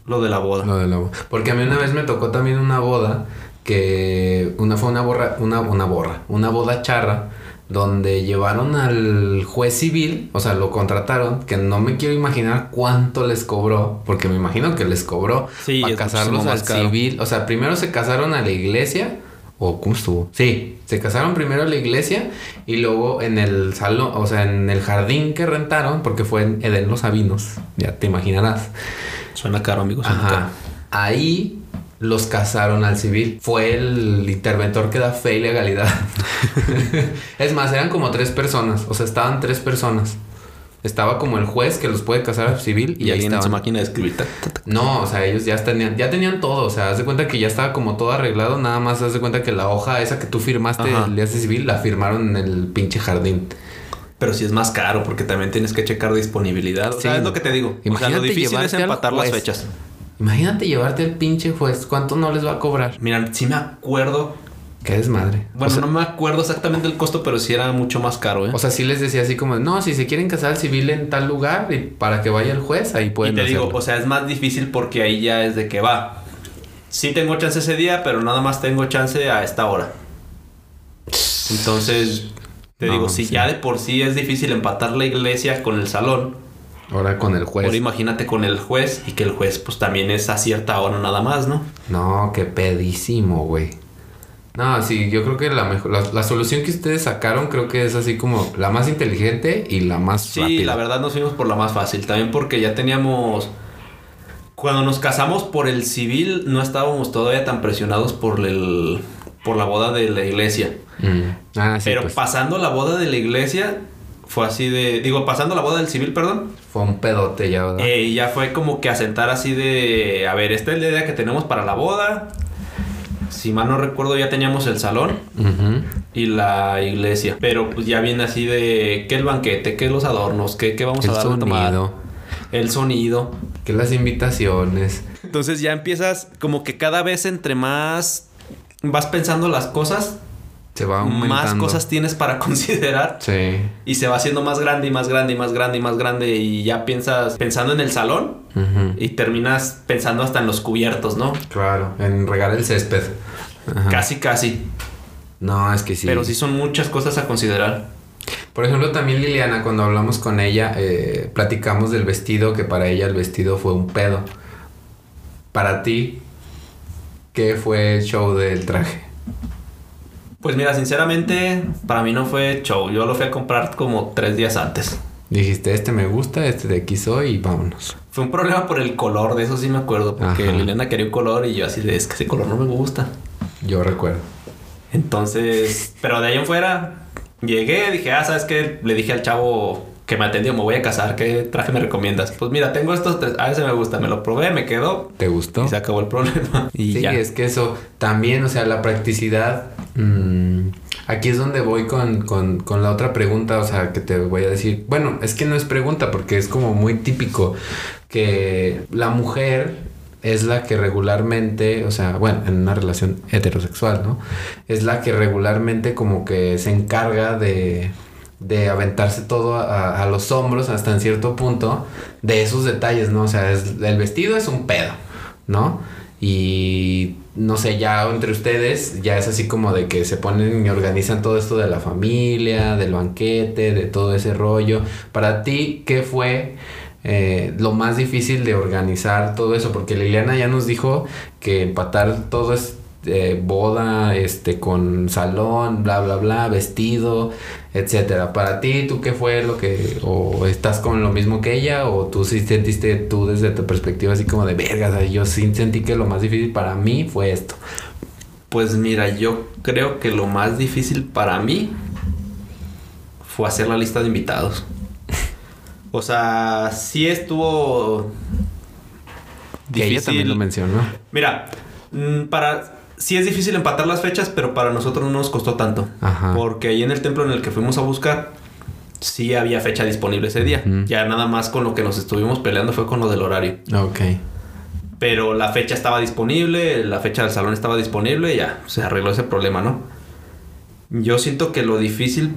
lo de la boda. Lo de la bo- Porque a mí una vez me tocó también una boda que una fue una borra, una, una borra, una boda charra donde llevaron al juez civil, o sea, lo contrataron, que no me quiero imaginar cuánto les cobró, porque me imagino que les cobró Sí, para casarlos al civil, o sea, primero se casaron a la iglesia o cómo estuvo? Sí, se casaron primero a la iglesia y luego en el salón, o sea, en el jardín que rentaron, porque fue en Edén Los Sabinos, ya te imaginarás. Suena caro, amigos. Ahí los casaron al civil. Fue el interventor que da fe y legalidad. es más, eran como tres personas. O sea, estaban tres personas. Estaba como el juez que los puede casar al civil y, Y ahí en su máquina de escribir. No, o sea, ellos ya tenían, ya tenían todo. O sea, haz de cuenta que ya estaba como todo arreglado. Nada más haz de cuenta que la hoja esa que tú firmaste Ajá. el día de civil la firmaron en el pinche jardín. Pero sí es más caro porque también tienes que checar disponibilidad. O sea, Sí. es lo que te digo. o sea, Imagínate lo difícil es empatar las fechas. Imagínate llevarte al pinche juez. ¿Cuánto no les va a cobrar? Mira, sí me acuerdo. Qué desmadre. Bueno, O sea, no me acuerdo exactamente el costo, pero sí era mucho más caro, ¿eh? O sea, sí les decía así como, no, si se quieren casar al civil en tal lugar y para que vaya el juez, ahí y pueden te digo, o sea, es más difícil porque ahí ya es de que va. Sí tengo chance ese día, pero nada más tengo chance a esta hora. Entonces, te No, digo, si sí. ya de por sí es difícil empatar la iglesia con el salón, Ahora con el juez. ahora imagínate con el juez y que el juez pues también es a cierta hora nada más, ¿no? No, qué pedísimo, güey. No, sí, yo creo que la mejor, la, la solución que ustedes sacaron creo que es así como la más inteligente y la más Sí, rápida. la verdad nos fuimos por la más fácil. También porque ya teníamos. Cuando nos casamos por el civil, no estábamos todavía tan presionados por el. por la boda de la iglesia. Mm. Ah, sí, Pero pues, pasando la boda de la iglesia, fue así de. Digo, pasando la boda del civil, perdón. Fue un pedote ya, ¿verdad? eh, ya fue como que asentar así de. A ver, esta es la idea que tenemos para la boda. Si mal no recuerdo, ya teníamos el salón Ujú. y la iglesia. Pero pues ya viene así de. ¿Qué el banquete? ¿Qué los adornos? ¿Qué, qué vamos El a dar de tomar? sonido, El sonido. que las invitaciones. Entonces ya empiezas como que cada vez entre más vas pensando las cosas, Se va aumentando. más cosas tienes para considerar Sí. y se va haciendo más grande y más grande y más grande y más grande y ya piensas pensando en el salón y terminas pensando hasta en los cubiertos, ¿no? Claro, en regar el césped. Ajá. Casi, casi. No, es que sí. Pero sí son muchas cosas a considerar. Por ejemplo, también Liliana, cuando hablamos con ella, eh, platicamos del vestido, que para ella el vestido fue un pedo. Para ti, ¿qué fue el show del traje? Pues mira, sinceramente, para mí no fue show. Yo lo fui a comprar como tres días antes. Dijiste, este me gusta, este de aquí soy y vámonos. Fue un problema por el color, de eso sí me acuerdo, porque Ajá. Liliana quería un color y yo así de, es que ese color no me gusta. Yo recuerdo. Entonces, pero de ahí en fuera, llegué, dije, ah, ¿sabes qué? Le dije al chavo, que me atendió, me voy a casar, ¿qué traje me recomiendas? Pues mira, tengo estos tres, a ese me gusta, me lo probé, me quedó ¿Te gustó? y se acabó el problema. Y sí, ya. es que eso también, o sea, la practicidad. mm, aquí es donde voy con, con, con la otra pregunta, o sea, que te voy a decir. Bueno, es que no es pregunta porque es como muy típico que la mujer es la que regularmente, o sea, bueno, en una relación heterosexual, ¿no? Es la que regularmente como que se encarga de, de aventarse todo a, los hombros hasta en cierto punto de esos detalles, ¿no? O sea, el vestido es un pedo, ¿no? Y no sé, ya entre ustedes ya es así como de que se ponen y organizan todo esto de la familia, del banquete, de todo ese rollo. Para ti, ¿qué fue eh, lo más difícil de organizar todo eso? Porque Liliana ya nos dijo que empatar todo es eh, boda, este, con salón, bla, bla, bla, vestido, etcétera. Para ti, ¿tú qué fue lo que, o estás con lo mismo que ella, o tú sí sentiste tú desde tu perspectiva así como de vergas, o sea, yo sí sentí que lo más difícil para mí fue esto. Pues mira, yo creo que lo más difícil para mí fue hacer la lista de invitados. O sea, sí estuvo Que ella también lo mencionó. Mira, mm, para sí es difícil empatar las fechas, pero para nosotros no nos costó tanto. Ajá. Porque ahí en el templo en el que fuimos a buscar, sí había fecha disponible ese día. Ya nada más con lo que nos estuvimos peleando fue con lo del horario. Ok. Pero la fecha estaba disponible, la fecha del salón estaba disponible, y ya se arregló ese problema, ¿no? Yo siento que lo difícil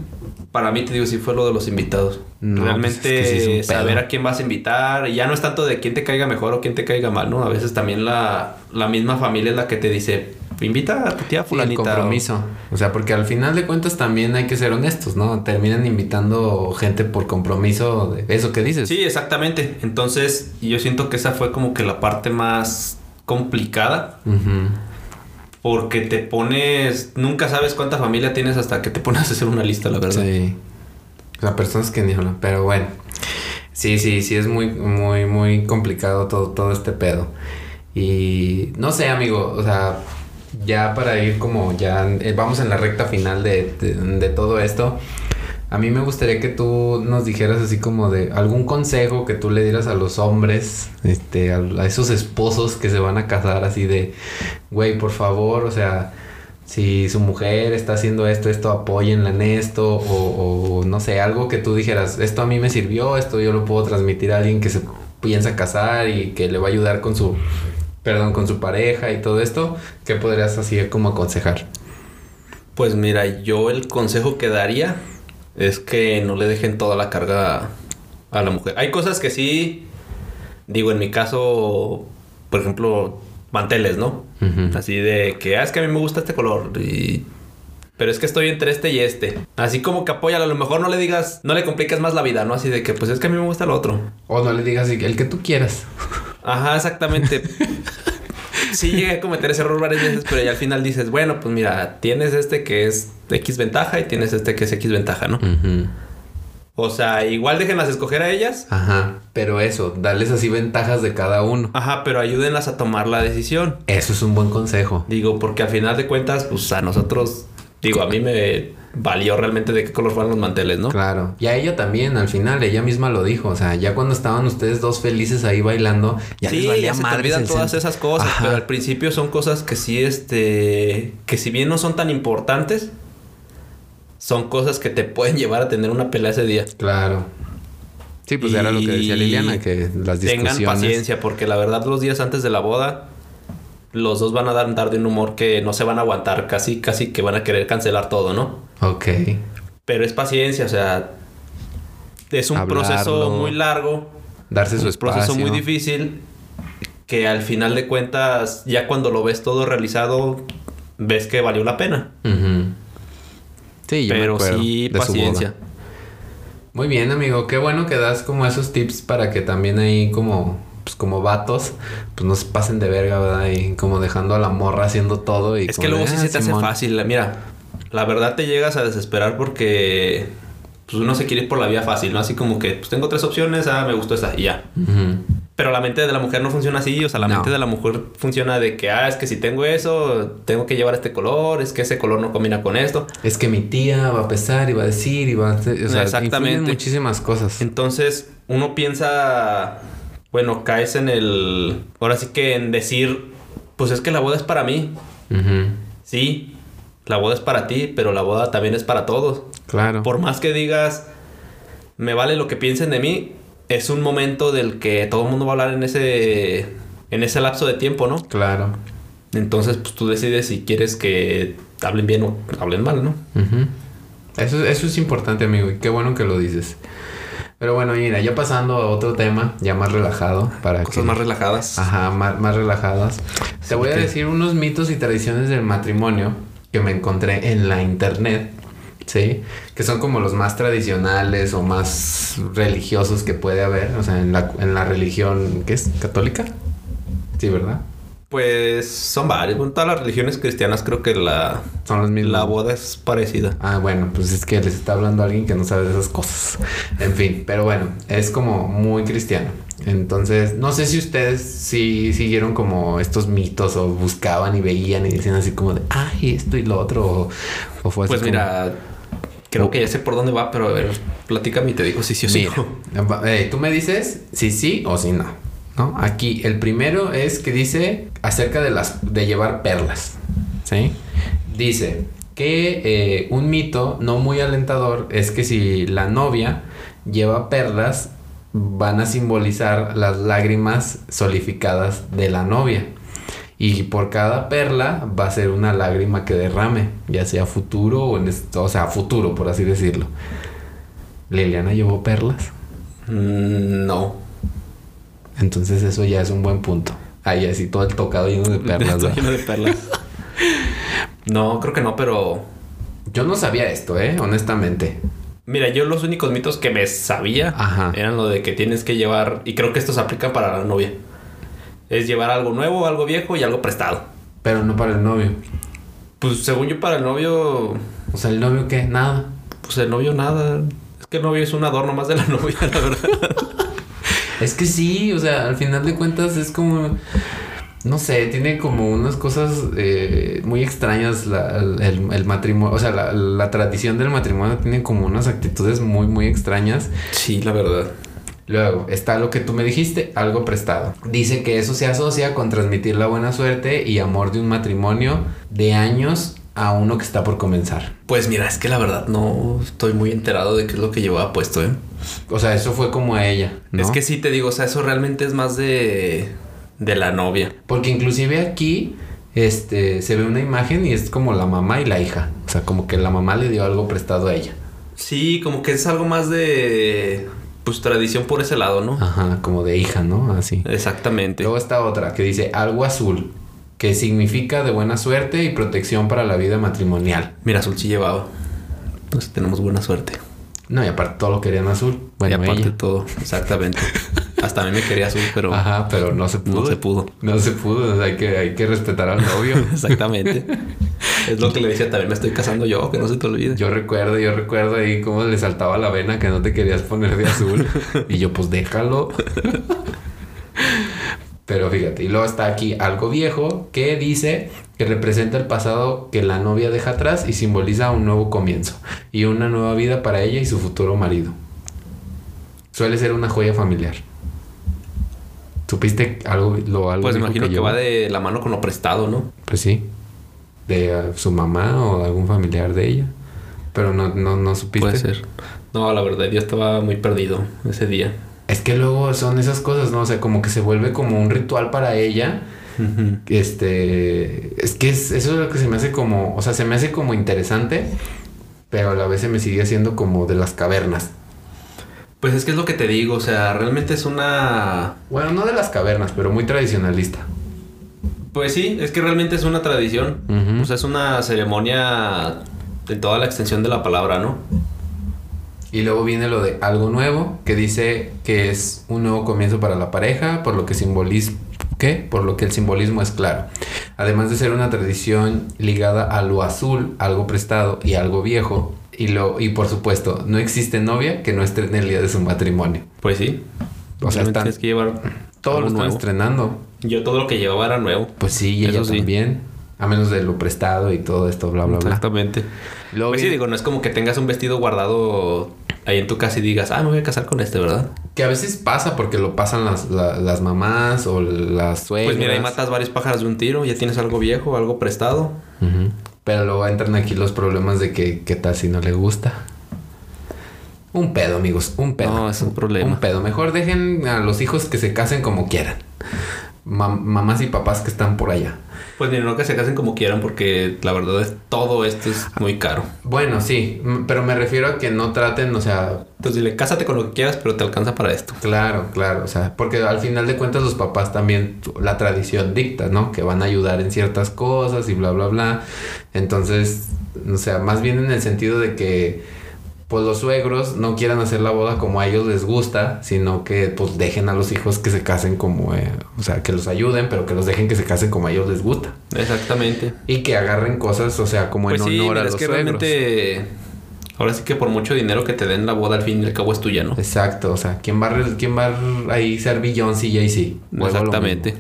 para mí, te digo, sí fue lo de los invitados. No, Realmente pues es que sí es un pedo. saber a quién vas a invitar. Ya no es tanto de quién te caiga mejor o quién te caiga mal, ¿no? A veces también la, la misma familia es la que te dice, invita a tu tía Sí, el fulanita. o- compromiso. O sea, porque al final de cuentas también hay que ser honestos, ¿no? Terminan invitando gente por compromiso de eso que dices. Sí, exactamente. Entonces, yo siento que esa fue como que la parte más complicada. Porque te pones... Nunca sabes cuánta familia tienes hasta que te pones a hacer una lista, la verdad. Sí. O sea, personas que ni hablan. Pero bueno. Sí, sí, sí es muy, muy, muy complicado todo, todo este pedo. Y no sé, amigo, o sea, ya para ir como ya eh, vamos en la recta final de, de- todo esto. A mí me gustaría que tú nos dijeras así como de algún consejo que tú le dieras a los hombres, este, a, a esos esposos que se van a casar así de, güey, por favor, o sea, si su mujer está haciendo esto, esto, apóyenla en esto, o, o no sé, algo que tú dijeras, esto a mí me sirvió, esto yo lo puedo transmitir a alguien que se piensa casar y que le va a ayudar con su, perdón, con su pareja y todo esto, ¿qué podrías así como aconsejar? Pues mira, yo el consejo que daría es que no le dejen toda la carga a la mujer. Hay cosas que sí, digo, en mi caso, por ejemplo, manteles, ¿no? Así de que, ah, es que a mí me gusta este color y... Pero es que estoy entre este y este. Así como que apóyala. A lo mejor no le digas, no le compliques más la vida, ¿no? Así de que, pues es que a mí me gusta el otro. O no le digas el que tú quieras. Ajá, exactamente. sí llegué a cometer ese error varias veces, pero ya al final dices, bueno, pues mira, tienes este que es X ventaja y tienes este que es X ventaja, ¿no? O sea, igual déjenlas escoger a ellas. Ajá, pero eso, darles así ventajas de cada uno. Ajá, pero ayúdenlas a tomar la decisión. Eso es un buen consejo. Digo, porque al final de cuentas, pues a nosotros, digo, a mí me valió realmente de qué color fueron los manteles, ¿no? Claro. Y a ella también, al final, ella misma lo dijo. O sea, ya cuando estaban ustedes dos felices ahí bailando, ya sí, les valía ya se te olvidan todas esas cosas, Ajá. pero al principio son cosas que sí, este, que si bien no son tan importantes, son cosas que te pueden llevar a tener una pelea ese día. Claro. Sí, pues era lo que decía Y Liliana, que las discusiones... Tengan paciencia, porque la verdad los días antes de la boda, los dos van a dar, andar de un humor que no se van a aguantar, casi, casi que van a querer cancelar todo, ¿no? Ok. Pero es paciencia, o sea, es un Hablarlo. proceso muy largo, Darse su un espacio. proceso muy difícil, que al final de cuentas, ya cuando lo ves todo realizado, ves que valió la pena. Sí, yo me Pero acuerdo sí, de su paciencia. boda. Muy bien, amigo. Qué bueno que das como esos tips para que también ahí como... Pues como vatos, pues no se pasen de verga, ¿verdad? Y como dejando a la morra haciendo todo y Es como que luego sí "Ah, se te hace Simón". fácil. Mira, la verdad te llegas a desesperar porque pues uno se quiere ir por la vía fácil, ¿no? Así como que pues tengo tres opciones, ah, me gustó esta y ya. Ujú. Pero la mente de la mujer no funciona así, o sea, la No. mente de la mujer funciona de que, ah, es que si tengo eso, tengo que llevar este color, es que ese color no combina con esto. Es que mi tía va a pesar y va a decir y va a hacer, o sea, Exactamente. muchísimas cosas. Entonces, uno piensa, bueno, caes en el, ahora sí que en decir, pues es que la boda es para mí. Sí, la boda es para ti, pero la boda también es para todos. Claro. Por más que digas, me vale lo que piensen de mí, es un momento del que todo el mundo va a hablar en ese, en ese lapso de tiempo, ¿no? Claro. Entonces, pues tú decides si quieres que hablen bien o hablen mal, ¿no? Eso, eso es importante, amigo, y qué bueno que lo dices. Pero bueno, mira, ya pasando a otro tema, ya más relajado, para Cosas que... más relajadas. Ajá, más, más relajadas. Te voy a decir unos mitos y tradiciones del matrimonio que me encontré en la internet, ¿sí? Que son como los más tradicionales o más religiosos que puede haber, o sea, en la, en la religión, ¿qué es? ¿Católica? Sí, ¿verdad? Pues son varios. Bueno, todas las religiones cristianas creo que la, Son los mismos. la boda es parecida. Ah, bueno, pues es que les está hablando alguien que no sabe de esas cosas. En fin, pero bueno, es como muy cristiano. Entonces, no sé si ustedes sí siguieron como estos mitos o buscaban y veían y decían así como de, ay, esto y lo otro, o, o fue así Pues como- mira, creo que ya sé por dónde va, pero a ver, platícame y te digo si sí o sí. Mira, eh, tú me dices si sí o si no. ¿No? Aquí el primero es que dice acerca de las de llevar perlas. ¿Sí? Dice que eh, un mito no muy alentador es que si la novia lleva perlas van a simbolizar las lágrimas solidificadas de la novia. Y por cada perla va a ser una lágrima que derrame, ya sea futuro o en esto, o sea, futuro, por así decirlo. Liliana llevó perlas. Mm, No. Entonces eso ya es un buen punto. Ahí así todo el tocado lleno de perlas. Lleno de perlas. no, creo que no, pero Yo no sabía esto, ¿eh? Honestamente. Mira, yo los únicos mitos que me sabía Ajá. eran lo de que tienes que llevar, y creo que esto se aplica para la novia, es llevar algo nuevo, algo viejo y algo prestado. Pero no para el novio. Pues según yo para el novio, O sea, el novio qué? Nada. pues el novio nada. Es que el novio es un adorno más de la novia, la verdad. Es que sí, o sea, al final de cuentas es como... No sé, tiene como unas cosas eh, muy extrañas la- el, el matrimonio. O sea, la, la tradición del matrimonio tiene como unas actitudes muy, muy extrañas. sí, la verdad. Luego está lo que tú me dijiste, algo prestado. Dice que eso se asocia con transmitir la buena suerte y amor de un matrimonio de años a uno que está por comenzar. Pues mira, es que la verdad no estoy muy enterado de qué es lo que llevaba puesto, ¿eh? O sea, eso fue como a ella. ¿no? Es que sí te digo, o sea, eso realmente es más de, de la novia. Porque inclusive aquí este, se ve una imagen y es como la mamá y la hija. O sea, como que la mamá le dio algo prestado a ella. Sí, como que es algo más de, pues, tradición por ese lado, ¿no? Ajá, como de hija, ¿no? Así. Exactamente. Luego está otra que dice algo azul, que significa de buena suerte y protección para la vida matrimonial. Mira, Azul sí llevaba. Pues tenemos buena suerte. No, y aparte todo lo querían azul. Bueno, y aparte ella. todo, exactamente. Hasta a mí me quería Azul, pero Ajá, pero no se pudo. no se pudo. No se pudo, o sea, hay que, hay que respetar al novio. Exactamente. es lo que le decía, también me estoy casando yo, que no se te olvide. Yo recuerdo, yo recuerdo ahí cómo le saltaba la vena que no te querías poner de azul. y yo, pues déjalo. Pero fíjate, y luego está aquí algo viejo que dice que representa el pasado que la novia deja atrás y simboliza un nuevo comienzo y una nueva vida para ella y su futuro marido. Suele ser una joya familiar. ¿Supiste algo, lo, algo pues imagino que, va de la mano con lo prestado, ¿no? Pues sí. De uh, su mamá o de algún familiar de ella. Pero no, no, no supiste. Puede ser. No, la verdad, yo estaba muy perdido ese día. Es que luego son esas cosas, ¿no? O sea, como que se vuelve como un ritual para ella. Este. Es que es, eso es lo que se me hace como. O sea, se me hace como interesante. Pero a la vez se me sigue haciendo como de las cavernas. Pues es que es lo que te digo, o sea, realmente es una... Bueno, no de las cavernas, pero muy tradicionalista. Pues sí, es que realmente es una tradición. O sea, es una ceremonia de toda la extensión de la palabra, ¿no? Y luego viene lo de algo nuevo, que dice que es un nuevo comienzo para la pareja, por lo que simboliza. ¿Qué? Por lo que el simbolismo es claro. Además de ser una tradición ligada a lo azul, algo prestado y algo viejo. Y, lo, y por supuesto, no existe novia que no estrene el día de su matrimonio. Pues sí. O sea, están- tienes que llevar Todo lo están nuevo. estrenando. Yo todo lo que llevaba era nuevo. Pues sí, y Eso ella sí. también. A menos de lo prestado y todo esto, bla, bla, bla. Exactamente. Luego Pues sí, digo, no es como que tengas un vestido guardado ahí en tu casa y digas, ah, me voy a casar con este, ¿verdad? Que a veces pasa porque lo pasan las, la- las mamás o las suegras. Pues mira, ahí matas varios pájaros de un tiro, ya tienes algo viejo, algo prestado. Ujú. Pero luego entran aquí los problemas de que qué tal si no le gusta. Un pedo, amigos, un pedo. No, es un problema. Un pedo. Mejor dejen a los hijos que se casen como quieran. Mam- mamás y papás que están por allá. Pues mira, no que se casen como quieran porque la verdad es todo esto es muy caro. Bueno, sí, pero me refiero a que no traten, o sea, Entonces dile, cásate con lo que quieras, pero te alcanza para esto. claro, claro, o sea, porque al final de cuentas los papás también, la tradición dicta, ¿no? Que van a ayudar en ciertas cosas y bla, bla, bla. Entonces, o sea, más bien en el sentido de que, pues los suegros no quieran hacer la boda como a ellos les gusta, sino que pues dejen a los hijos que se casen como, eh, o sea, que los ayuden, pero que los dejen que se casen como a ellos les gusta. Exactamente. Y que agarren cosas, o sea, como Pues en sí, honor mira, a es los que suegros. realmente... Ahora sí que por mucho dinero que te den la boda, al fin y al cabo es tuya, ¿no? Exacto, o sea, ¿quién va, a quién va a ahí ser Beyoncé y Jay-Z? Exactamente.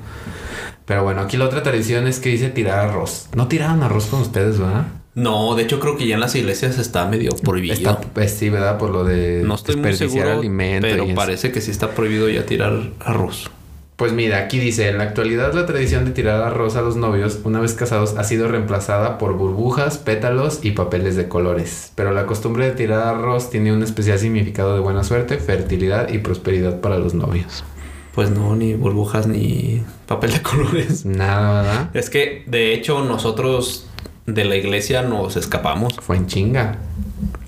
Pero bueno, aquí la otra tradición es que dice tirar arroz. No tiraron arroz con ustedes, ¿verdad? No, de hecho creo que ya en las iglesias está medio prohibido. Está, pues sí, ¿verdad? Por lo de no estoy muy desperdiciar seguro, alimento y pero eso. parece que sí está prohibido ya tirar arroz. Pues mira, aquí dice, en la actualidad la tradición de tirar arroz a los novios, una vez casados, ha sido reemplazada por burbujas, pétalos y papeles de colores. Pero la costumbre de tirar arroz tiene un especial significado de buena suerte, fertilidad y prosperidad para los novios. Pues no, ni burbujas ni papel de colores. Nada, ¿verdad? Es que de hecho nosotros de la iglesia nos escapamos. Fue en chinga.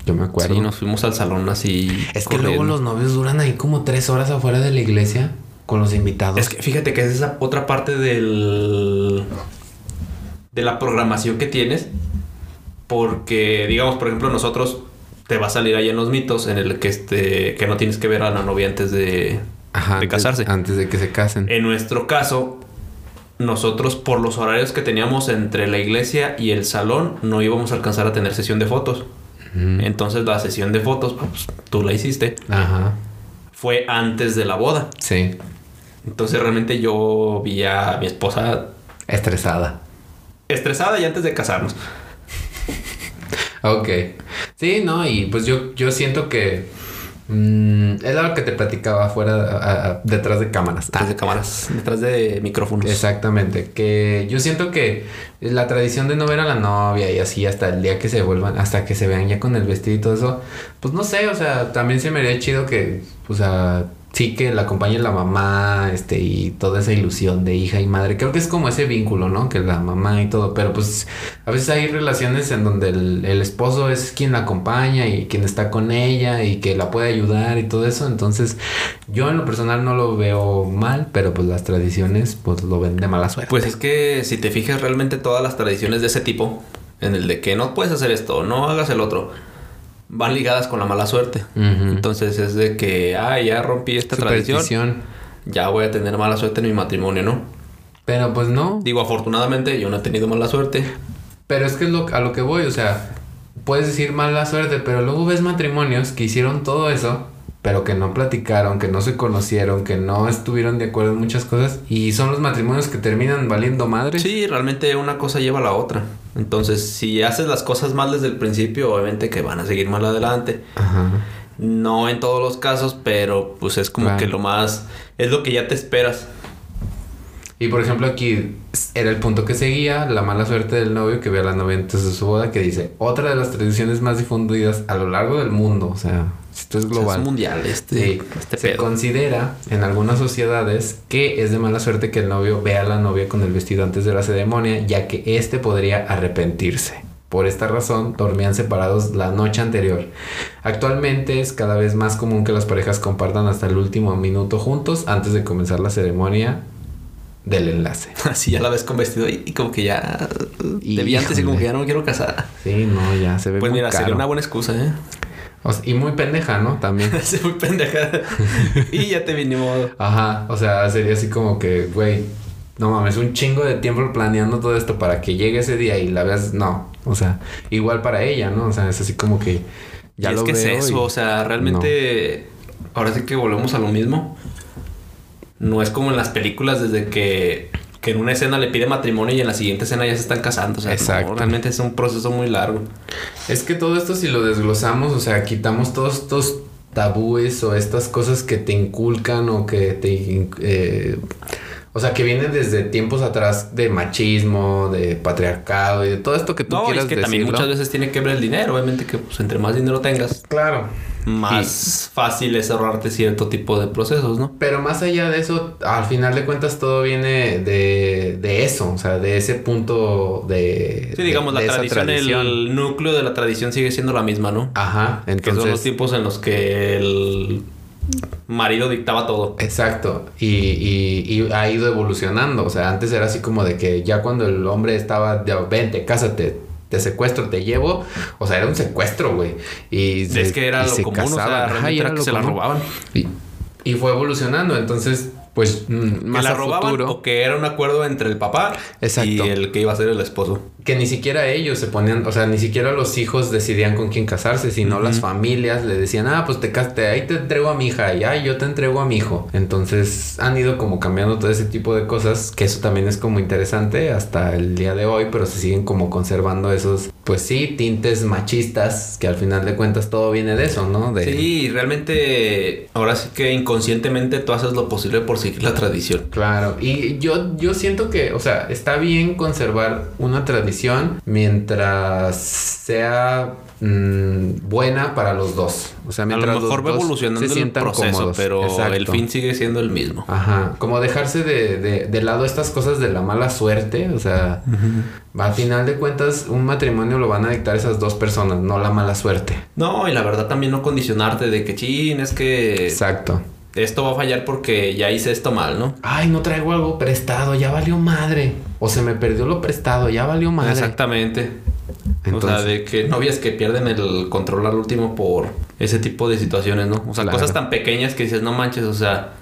Yo me acuerdo. Sí, nos fuimos al salón así. Es que corriendo. luego los novios duran ahí como tres horas afuera de la iglesia con los invitados. Es que fíjate que es esa otra parte del. de la programación que tienes. Porque, digamos, por ejemplo, nosotros te va a salir ahí en los mitos en el que este. que no tienes que ver a la novia antes de, Ajá, de antes- casarse. Antes de que se casen. En nuestro caso, nosotros por los horarios que teníamos entre la iglesia y el salón, no íbamos a alcanzar a tener sesión de fotos. Entonces la sesión de fotos, pues tú la hiciste, Ajá. fue antes de la boda. Sí. Entonces realmente yo vi a mi esposa Estresada. estresada y antes de casarnos. Ok. Sí, no, y pues yo, yo siento que. Mm, es lo que te platicaba afuera, a- a- detrás de cámaras. Detrás de cámaras, detrás de micrófonos. Exactamente, que yo siento que la tradición de no ver a la novia y así hasta el día que se vuelvan, hasta que se vean ya con el vestido y todo eso, pues no sé, o sea, también se me haría chido que, o sea, sí que la acompañe la mamá, este, y toda esa ilusión de hija y madre, creo que es como ese vínculo, ¿no? Que la mamá y todo, pero pues a veces hay relaciones en donde el, el esposo es quien la acompaña y quien está con ella y que la puede ayudar y todo eso, entonces yo en lo personal no lo veo mal, pero pues las tradiciones pues lo ven de mala suerte. Pues es que si te fijas realmente todas las tradiciones de ese tipo, en el de que no puedes hacer esto, no hagas el otro, van ligadas con la mala suerte. Entonces es de que, ah, ya rompí esta tradición, ya voy a tener mala suerte en mi matrimonio, ¿no? Pero pues no. Digo, afortunadamente yo no he tenido mala suerte. Pero es que es lo, a lo que voy, o sea, puedes decir mala suerte, pero luego ves matrimonios que hicieron todo eso, pero que no platicaron, que no se conocieron, que no estuvieron de acuerdo en muchas cosas, y son los matrimonios que terminan valiendo madre. Sí, realmente una cosa lleva a la otra. Entonces, si haces las cosas mal desde el principio, obviamente que van a seguir mal adelante. Ajá. No en todos los casos, pero pues es como Claro. que lo más... Es lo que ya te esperas. Y por ejemplo aquí era el punto que seguía, la mala suerte del novio que ve a la novia antes de su boda, que dice, otra de las tradiciones más difundidas a lo largo del mundo, o sea, esto es O sea, global. es mundial este, Sí, este se pedo. considera en algunas sociedades que es de mala suerte que el novio vea a la novia con el vestido antes de la ceremonia, ya que éste podría arrepentirse. Por esta razón, dormían separados la noche anterior. Actualmente es cada vez más común que las parejas compartan hasta el último minuto juntos antes de comenzar la ceremonia del enlace. Así ya la ves con vestido y, y como que ya... Te vi antes y como que ya no me quiero casar. Sí, no, ya se ve Pues muy mira, caro. sería una buena excusa, ¿eh? O sea, y muy pendeja, ¿no? También. Se muy pendeja. y ya te vinimos. Ajá, o sea, sería así como que, güey, no mames, un chingo de tiempo planeando todo esto para que llegue ese día y la veas, no, o sea, igual para ella, ¿no? O sea, es así como que ya y es lo que es eso, y- o sea, realmente... Ahora sí que volvemos a lo mismo. No es como en las películas desde que, que en una escena le pide matrimonio y en la siguiente escena ya se están casando. O sea, no, Exacto. realmente es un proceso muy largo. Es que todo esto si lo desglosamos, o sea, quitamos todos estos tabúes o estas cosas que te inculcan o que te... eh, o sea, que vienen desde tiempos atrás de machismo, de patriarcado y de todo esto que tú No, quieras es que también muchas veces tiene que ver el dinero. Obviamente que pues, entre más dinero tengas, Claro. más fácil es ahorrarte cierto tipo de procesos, ¿no? Pero más allá de eso, al final de cuentas todo viene de, de eso, o sea, de ese punto de... Sí, digamos, de- la tradición, tradición. el núcleo de la tradición sigue siendo la misma, ¿no? Ajá, que son los entonces... tiempos en los que el marido dictaba todo. Exacto, y, y- y ha ido evolucionando, o sea, antes era así como de que ya cuando el hombre estaba, de, vente, cásate, te secuestro, te llevo, o sea, era un secuestro, güey. Y es que era lo se común, o sea, casaban. Ajá, era que se la robaban. Y, y fue evolucionando, entonces, pues, mm, Que más la a robaban futuro, o que era un acuerdo entre el papá Exacto. y el que iba a ser el esposo. que ni siquiera ellos se ponían, o sea, ni siquiera los hijos decidían con quién casarse, sino las familias le decían, ah, pues te casaste, ahí te entrego a mi hija y ay, yo te entrego a mi hijo. Entonces han ido como cambiando todo ese tipo de cosas, que eso también es como interesante hasta el día de hoy, pero se siguen como conservando esos, pues sí, tintes machistas, que al final de cuentas todo viene de eso, ¿no? De, Sí, realmente ahora sí que inconscientemente tú haces lo posible por seguir la tradición. Claro, y yo, yo siento que, o sea, está bien conservar una tradición mientras sea mm, buena para los dos. O sea, A mientras lo mejor los va dos evolucionando se el sientan proceso, cómodos. pero Exacto. el fin sigue siendo el mismo. Ajá, como dejarse de, de, de lado estas cosas de la mala suerte, o sea, al final de cuentas un matrimonio lo van a dictar esas dos personas, no la mala suerte. No, y la verdad también no condicionarte de que chin, es que Exacto. Esto va a fallar porque ya hice esto mal, ¿no? Ay, no traigo algo prestado, ya valió madre. O se me perdió lo prestado, ya valió madre. Exactamente. o sea, de que novias que pierden el control al último por ese tipo de situaciones, ¿no? O sea, Claro. cosas tan pequeñas que dices, no manches, o sea,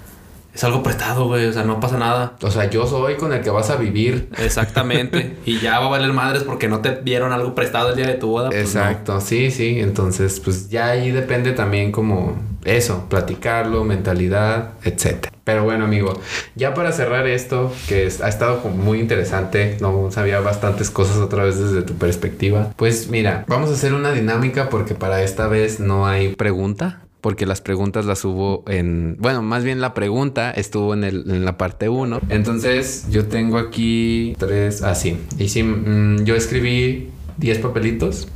es algo prestado, güey, o sea, no pasa nada. O sea, yo soy con el que vas a vivir. Exactamente. y ya va a valer madres porque no te dieron algo prestado el día de tu boda. pues, no. Exacto, sí, sí. Entonces, pues ya ahí depende también como eso, platicarlo, mentalidad, etcétera. Pero bueno, amigo, ya para cerrar esto, que es- ha estado como muy interesante, no sabía bastantes cosas otra vez desde tu perspectiva. Pues mira, vamos a hacer una dinámica porque para esta vez no hay pregunta. Porque las preguntas las hubo en... Bueno, más bien la pregunta estuvo en, el, en la parte 1. Entonces yo tengo aquí tres... Ah, sí. Y sí, mm, yo escribí 10 papelitos.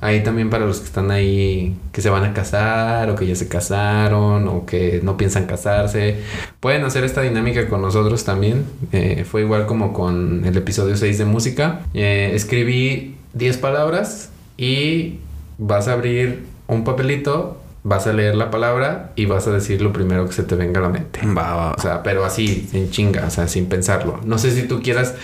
Ahí también para los que están ahí, que se van a casar o que ya se casaron o que no piensan casarse, pueden hacer esta dinámica con nosotros también. Eh, fue igual como con el episodio 6 de música. Eh, escribí 10 palabras y vas a abrir un papelito, vas a leer la palabra y vas a decir lo primero que se te venga a la mente. Va, va, O sea, pero así, en chinga, o sea, sin pensarlo. No sé si tú quieras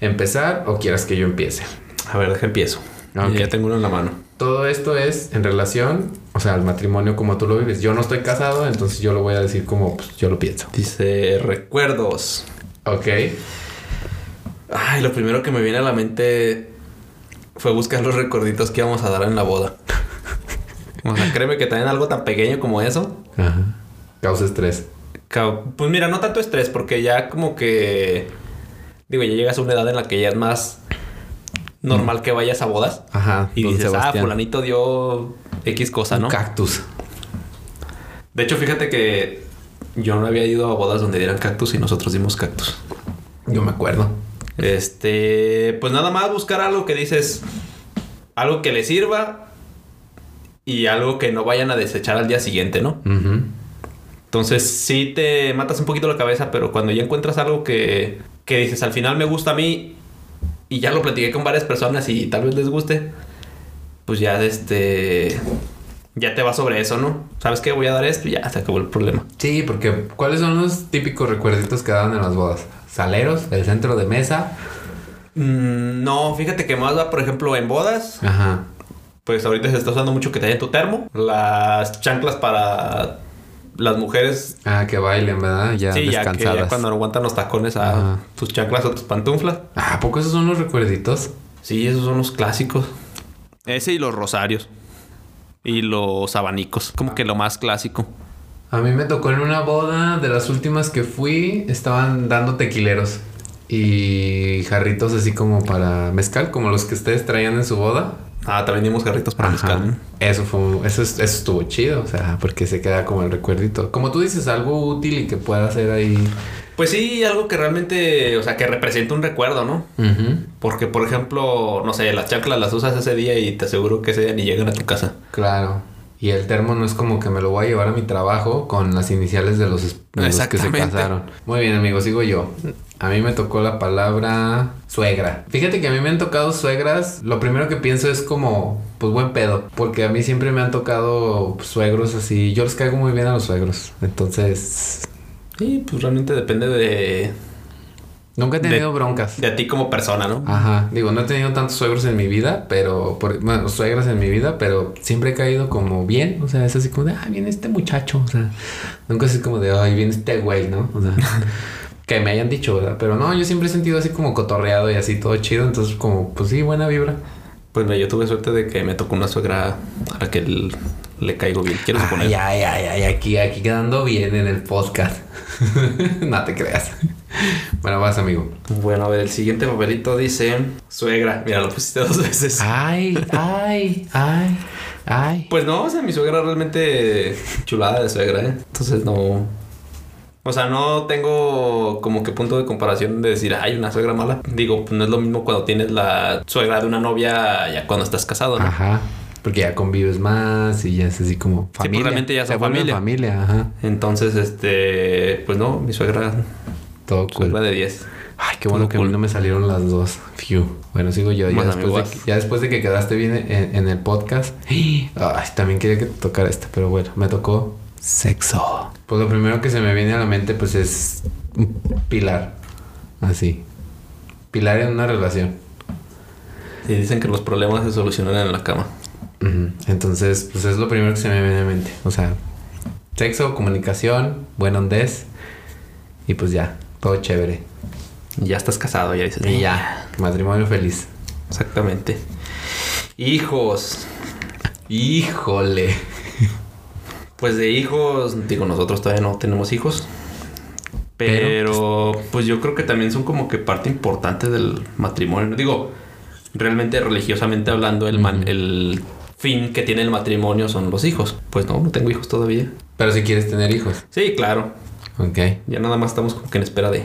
empezar o quieras que yo empiece. A ver, deja empiezo. Ok. Ya tengo uno en la mano. Todo esto es en relación, o sea, al matrimonio como tú lo vives. Yo no estoy casado, entonces yo lo voy a decir como pues, yo lo pienso. Dice recuerdos. Ok. Ay, lo primero que me viene a la mente fue buscar los recorditos que íbamos a dar en la boda. O sea, créeme que también algo tan pequeño como eso. Ajá. Causa estrés. Pues mira, no tanto estrés, porque ya como que. Digo, ya llegas a una edad en la que ya es más normal que vayas a bodas. Ajá. Y dices, ah, fulanito dio X cosa, ¿no? Un cactus. De hecho, fíjate que yo no había ido a bodas donde dieran cactus y nosotros dimos cactus. Yo me acuerdo. Este, pues nada más buscar algo que dices, algo que le sirva y algo que no vayan a desechar al día siguiente, ¿no? Entonces sí te matas un poquito la cabeza, pero cuando ya encuentras algo que, que dices, al final me gusta a mí y ya lo platiqué con varias personas y tal vez les guste, pues ya este, ya te vas sobre eso, ¿no? ¿Sabes qué? Voy a dar esto y ya se acabó el problema. Sí, porque ¿cuáles son los típicos recuerditos que daban en las bodas? Saleros, el centro de mesa. Mm, no, fíjate que más va, por ejemplo, en bodas. Ajá. Pues ahorita se está usando mucho que te den tu termo. Las chanclas para las mujeres. Ah, que bailen, ¿verdad? Ya sí, ya que descansadas. ya cuando no aguantan los tacones a Ajá. tus chanclas o tus pantuflas. Ah, ¿a poco esos son los recuerditos? Sí, esos son los clásicos. Ese y los rosarios. Y los abanicos. Como que lo más clásico. A mí me tocó en una boda de las últimas que fui, estaban dando tequileros y jarritos así como para mezcal, como los que ustedes traían en su boda. Ah, también dimos jarritos para Ajá. mezcal. Eso fue, eso, es- eso estuvo chido, o sea, porque se queda como el recuerdito. Como tú dices, algo útil y que pueda hacer ahí. Pues sí, algo que realmente, o sea, que representa un recuerdo, ¿no? Porque, por ejemplo, no sé, las chanclas las usas ese día y te aseguro que ese día ni llegan a tu casa. Claro. Y el termo no es como que me lo voy a llevar a mi trabajo con las iniciales de los, de los que se casaron. Muy bien, amigos, sigo yo. A mí me tocó la palabra suegra. Fíjate que a mí me han tocado suegras. Lo primero que pienso es como, pues buen pedo. Porque a mí siempre me han tocado suegros así. Yo les caigo muy bien a los suegros. Entonces, Y pues realmente depende de, nunca he De- tenido broncas. de ti como persona, ¿no? Ajá, digo, no he tenido tantos suegros en mi vida, pero, por, bueno, suegras en mi vida, pero siempre he caído como bien, o sea, es así como de, ah, viene este muchacho, o sea, nunca es así como de, ay, viene este güey, ¿no? O sea, que me hayan dicho, ¿verdad? Pero no, yo siempre he sentido así como cotorreado y así todo chido, entonces como, pues sí, buena vibra. Pues mira, yo tuve suerte de que me tocó una suegra a la que l- le caigo bien. Quiero suponer. Ay, ay, ay, ay, aquí, aquí quedando bien en el podcast. no te creas. Bueno, vas, amigo. Bueno, a ver, el siguiente papelito dice suegra. Mira, lo pusiste dos veces. Ay, ay, ay, ay. Pues no, o sea, mi suegra realmente chulada de suegra, ¿eh? Entonces no. O sea, no tengo como que punto de comparación de decir, hay una suegra mala. Digo, pues no es lo mismo cuando tienes la suegra de una novia ya cuando estás casado, ¿no? Ajá. Porque ya convives más y ya es así como pues familia. realmente ya son familia. familia, ajá. Entonces, este, pues no, mi suegra, Todo cool. de 10. Ay, qué bueno todo que a mí no me salieron las dos. Phew. Bueno, sigo yo. Ya después, de, ya después de que quedaste bien en, en el podcast. Ay, también quería que te tocara esta, pero bueno, me tocó sexo. Pues lo primero que se me viene a la mente, pues es pilar. Así. Pilar en una relación. Y dicen que los problemas se solucionan en la cama. Entonces, pues es lo primero que se me viene a la mente. O sea, sexo, comunicación, buen ondez. Y pues ya, todo chévere. Y ya estás casado, ya dices. Y ya, matrimonio feliz. Exactamente. Hijos. Híjole. Pues de hijos, digo, nosotros todavía no tenemos hijos. Pero, pues yo creo que también son como que parte importante del matrimonio. Digo, realmente religiosamente hablando, el, man- el fin que tiene el matrimonio son los hijos. Pues no, no tengo hijos todavía. Pero si quieres tener hijos. Sí, claro. Ok. Ya nada más estamos como que en espera de.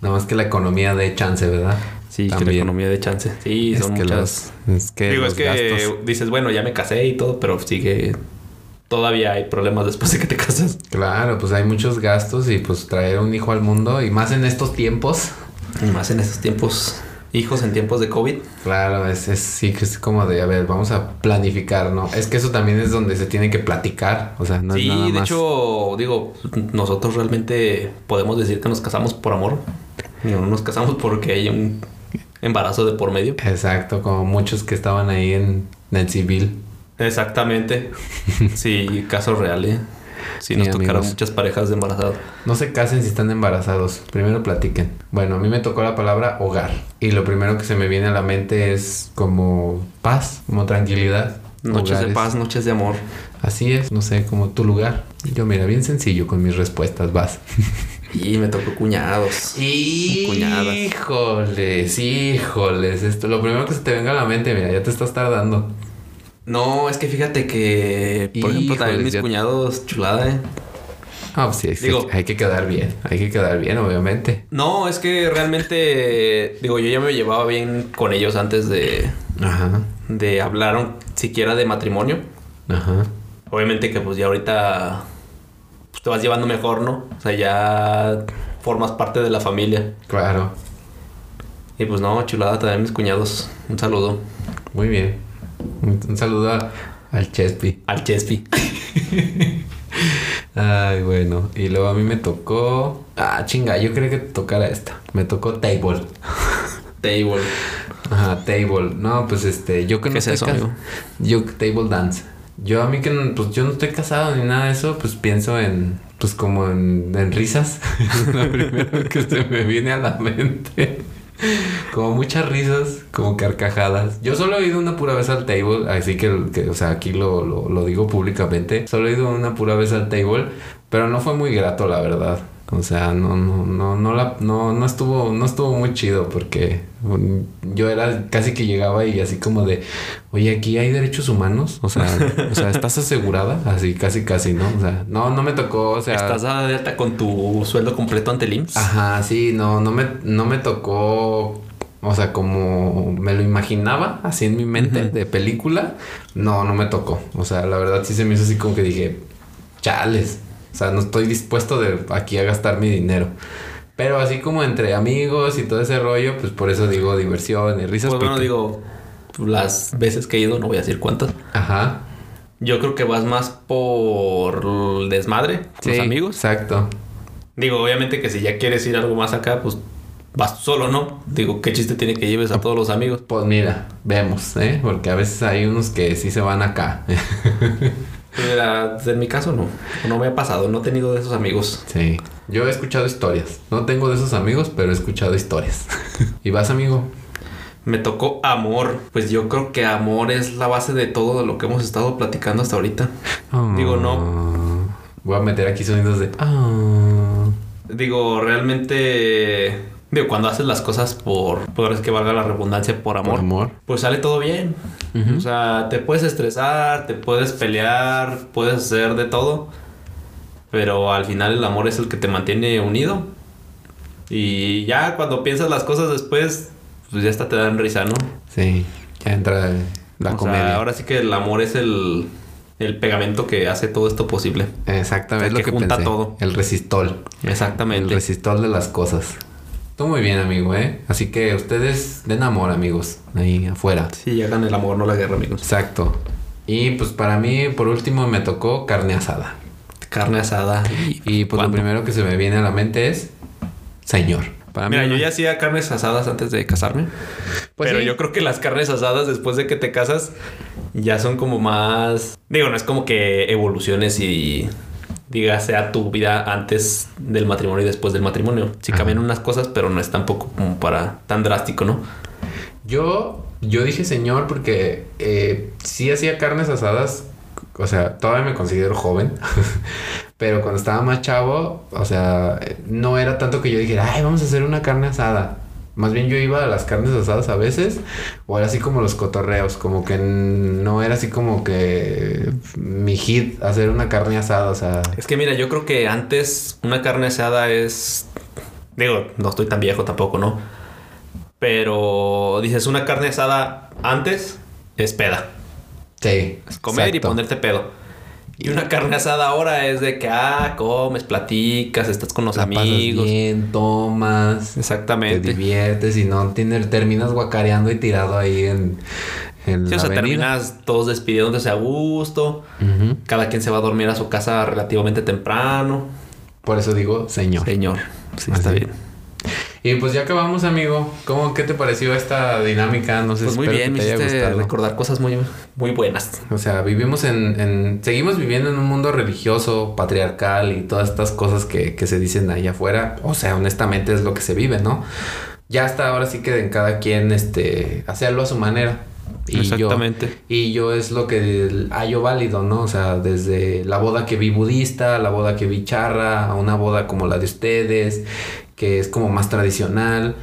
Nada más que la economía dé chance, ¿verdad? Sí, que la economía de chance. Sí, Es son que muchas. los, es que Digo, los es que gastos. dices, bueno, ya me casé y todo, pero sigue. Todavía hay problemas después de que te casas. Claro, pues hay muchos gastos y pues traer un hijo al mundo y más en estos tiempos. Y más en estos tiempos. Hijos en tiempos de COVID. Claro, es, es sí que es como de, a ver, vamos a planificar, ¿no? Es que eso también es donde se tiene que platicar, o sea, no es sí, nada de más. hecho, digo, nosotros realmente podemos decir que nos casamos por amor. No nos casamos porque hay un embarazo de por medio. Exacto, como muchos que estaban ahí en, en el civil. Exactamente. Sí, caso real, ¿eh? Sí, nos tocaron amigos. muchas parejas de embarazados. No se casen si están embarazados. Primero platiquen. Bueno, a mí me tocó la palabra hogar. Y lo primero que se me viene a la mente es como paz, como tranquilidad. Noches de paz, noches de amor. Así es, no sé, como tu lugar. Yo, mira, bien sencillo con mis respuestas, vas. Y me tocó cuñados. Cuñadas. Híjoles, híjoles. Esto, lo primero que se te venga a la mente, mira, ya te estás tardando. No, es que fíjate que, por ejemplo, también mis ya- cuñados, chulada, ¿eh? Ah, pues sí, sí, Digo- hay que quedar bien. Hay que quedar bien, obviamente. No, es que realmente, digo, yo ya me llevaba bien con ellos antes de, Ajá, de hablar siquiera de matrimonio. ajá. Obviamente que pues ya ahorita pues, te vas llevando mejor, ¿no? O sea, ya formas parte de la familia. Claro. Y pues no, chulada también mis cuñados. Un saludo Muy bien. Un, saludo a- al Chespi. al Chespi. Ay, bueno. Y luego a mí me tocó. Ah, chinga, yo creo que te tocara esta. Me tocó table. Table. Ajá, table. No, pues este, yo que no ¿Qué es eso, amigo? Yo table dance. Yo a mí que no- pues yo no estoy casado ni nada de eso, pues pienso en pues como en, en risas. Lo primero que se me viene a la mente. Como muchas risas, como carcajadas. Yo solo he ido una pura vez al table, así que, o sea, aquí lo, lo, lo digo públicamente. Solo he ido una pura vez al table, pero no fue muy grato, la verdad. O sea, no, no, no, no, la, no, no estuvo, no estuvo muy chido porque um, yo era casi que llegaba y así como de, oye, aquí hay derechos humanos, o sea, o sea, ¿estás asegurada? Así, casi, casi, ¿no? O sea, no, no me tocó, o sea. ¿Estás dada de alta con tu sueldo completo ante el IMSS? Ajá, sí, no, no me, no me tocó o sea, como me lo imaginaba, así en mi mente de película, no, no me tocó. O sea, la verdad sí se me hizo así como que dije, chales. O sea, no estoy dispuesto de aquí a gastar mi dinero. Pero así como entre amigos y todo ese rollo, pues por eso digo diversión y risas. Pues bueno, digo, las veces que he ido, no voy a decir cuántas. Ajá. Yo creo que vas más por el desmadre, los Sí, amigos. Exacto. Digo, obviamente que si ya quieres ir algo más acá, pues vas solo, ¿no? Digo, ¿qué chiste tiene que lleves a todos los amigos? Pues mira, vemos, ¿eh? Porque a veces hay unos que sí se van acá. Mira, en mi caso no. No me ha pasado, no he tenido de esos amigos. sí. Yo he escuchado historias. No tengo de esos amigos, pero he escuchado historias. ¿Y vas, amigo? Me tocó amor. Pues yo creo que amor es la base de todo lo que hemos estado platicando hasta ahorita. Digo, no. Voy a meter aquí sonidos de. Ah. Digo, realmente. Digo, cuando haces las cosas por. Por es que valga la redundancia, por amor. Por amor. Pues sale todo bien. Ujú. O sea, te puedes estresar, te puedes pelear, puedes hacer de todo. Pero al final el amor es el que te mantiene unido. Y ya cuando piensas las cosas después, pues ya hasta te dan risa, ¿no? Sí, ya entra la O comedia. sea, ahora sí que el amor es el, el pegamento que hace todo esto posible. Exactamente, el es lo que que junta pensé. todo. El resistol. El Exactamente. resistol de las cosas. Todo muy bien, amigo, ¿eh? Así que ustedes den amor, amigos, ahí afuera. Sí, hagan el amor, no la guerra, amigos. Exacto. Y pues para mí, por último, me tocó carne asada. Carne asada. Y pues ¿Cuándo? lo primero que se me viene a la mente es señor. Para Mira, mí, yo ya hacía carnes asadas antes de casarme. Pues pero sí. yo creo que las carnes asadas después de que te casas ya son como más... Digo, no es como que evoluciones y digas sea tu vida antes del matrimonio y después del matrimonio. Sí Ajá. cambian unas cosas, pero no es tampoco como para tan drástico, ¿no? Yo, yo dije señor porque eh, sí hacía carnes asadas. O sea, todavía me considero joven. pero cuando estaba más chavo, o sea, no era tanto que yo dijera, ay, vamos a hacer una carne asada. Más bien yo iba a las carnes asadas a veces, o era así como los cotorreos, como que no era así como que mi hit hacer una carne asada, o sea, Es que mira, yo creo que antes una carne asada es... Digo, no estoy tan viejo tampoco, ¿no? Pero dices, una carne asada antes es peda. sí. Es comer exacto. y ponerte pedo. Y una carne asada ahora es de que, ah, comes, platicas, estás con los La pasas amigos. bien, tomas, te Exactamente. diviertes y no tienes, terminas guacareando y tirado ahí en, en Sí, la o sea, avenida. terminas todos despidiéndose a gusto. Cada quien se va a dormir a su casa relativamente temprano. Por eso digo señor. Señor. Sí, Así. está bien. Y pues ya acabamos, amigo. ¿Cómo, qué te pareció esta dinámica? No sé, Pues muy bien, que me haya recordar cosas muy, muy buenas. O sea, vivimos en, en- Seguimos viviendo en un mundo religioso, patriarcal y todas estas cosas que, que se dicen allá afuera. O sea, honestamente es lo que se vive, ¿no? Ya hasta ahora sí que en cada quien, este... Hacerlo a su manera. Y Exactamente. Yo, y yo es lo que hallo válido, ¿no? O sea, desde la boda que vi budista, la boda que vi charra, a una boda como la de ustedes, que es como más tradicional,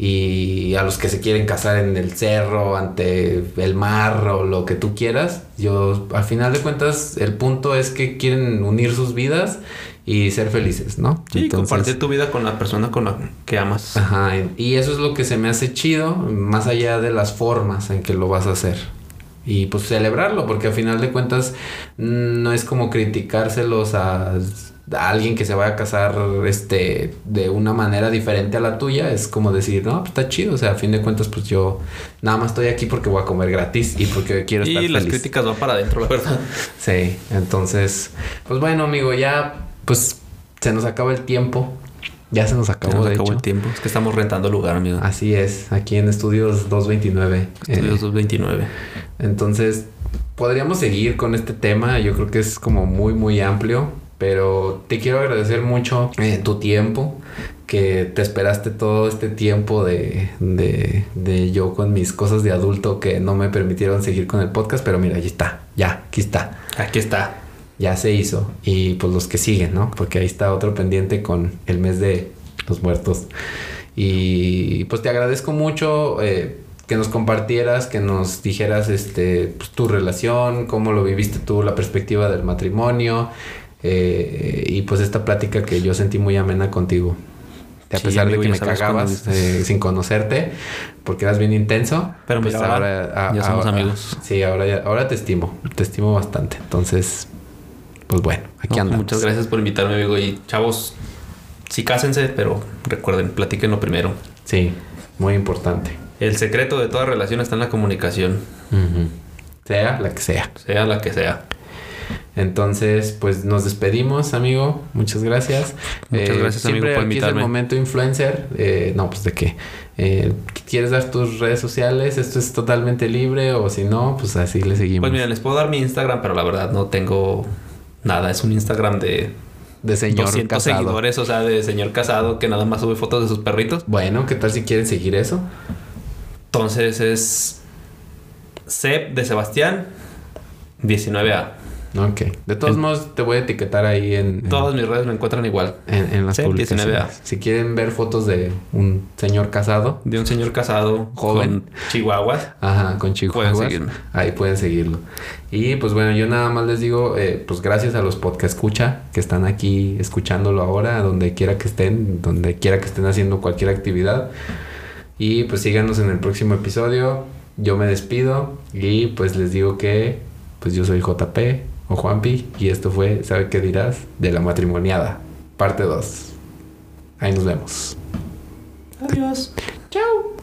y a los que se quieren casar en el cerro, ante el mar o lo que tú quieras. Yo, al final de cuentas, el punto es que quieren unir sus vidas y ser felices, ¿no? Sí, Entonces- compartir tu vida con la persona con la que amas. Ajá, y eso es lo que se me hace chido, más allá de las formas en que lo vas a hacer. Y pues celebrarlo, porque al final de cuentas mm, no es como criticárselos a, a alguien que se vaya a casar este de una manera diferente a la tuya. Es como decir, no, pues está chido. O sea, a fin de cuentas, pues yo nada más estoy aquí porque voy a comer gratis y porque quiero estar Y las feliz. críticas van para adentro, la verdad. Sí, entonces, pues bueno, amigo, ya pues se nos acaba el tiempo. Ya se nos acabó, Se nos de acabó hecho. el tiempo. Es que estamos rentando lugar, amigo. Así es, aquí en Estudios 229. Estudios Eh, 229. entonces, podríamos seguir con este tema. Yo creo que es como muy, muy amplio. Pero te quiero agradecer mucho eh, tu tiempo. que te esperaste todo este tiempo de, de, de yo con mis cosas de adulto que no me permitieron seguir con el podcast, pero mira, ahí está, ya, aquí está, Aquí está. ya se hizo. Y pues los que siguen, ¿no? Porque ahí está otro pendiente con el mes de los muertos. Y pues te agradezco mucho eh, que nos compartieras, que nos dijeras este, pues, tu relación, cómo lo viviste tú, la perspectiva del matrimonio. Eh, y pues esta plática que yo sentí muy amena contigo. A pesar amigo, de que me cuando cagabas eh, sin conocerte, porque eras bien intenso. Pero mira, ahora ya somos amigos. Sí, ahora, ya- ahora te estimo, te estimo bastante. Entonces, pues bueno, aquí No, andamos. muchas gracias por invitarme, amigo. Y chavos, sí cásense, pero recuerden, platíquenlo primero. Sí, muy importante. El secreto de toda relación está en la comunicación. Sea la que sea. sea la que sea. Entonces, pues nos despedimos, amigo. Muchas gracias. Muchas gracias, amigo, siempre por aquí es invitarme. el momento influencer. Eh, no, pues de qué. Eh, ¿Quieres dar tus redes sociales? Esto es totalmente libre o si no, pues así le seguimos. Pues miren, les puedo dar mi Instagram, pero la verdad no tengo nada. Es un Instagram de de señor 200 casado. seguidores, o sea, de señor casado que nada más sube fotos de sus perritos. Bueno, ¿qué tal si quieren seguir eso? Entonces es Seb de Sebastián 19A. Ok. De todos En- modos, te voy a etiquetar ahí en, en- Todas mis redes me encuentran igual. en, en las Sí, publicaciones. 19A. Si quieren ver fotos de un señor casado, De un señor casado Joven. con chihuahuas. ajá, con chihuahuas, Pueden seguirme. ahí pueden seguirlo. Y pues bueno, yo nada más les digo, eh, pues gracias a los podcast escucha que están aquí escuchándolo ahora, donde quiera que estén, donde quiera que estén haciendo cualquier actividad. Y pues síganos en el próximo episodio. Yo me despido y pues les digo que pues yo soy JP o Juanpi y esto fue, ¿sabe qué dirás? De la matrimoniada, parte 2. Ahí nos vemos. Adiós. Chao.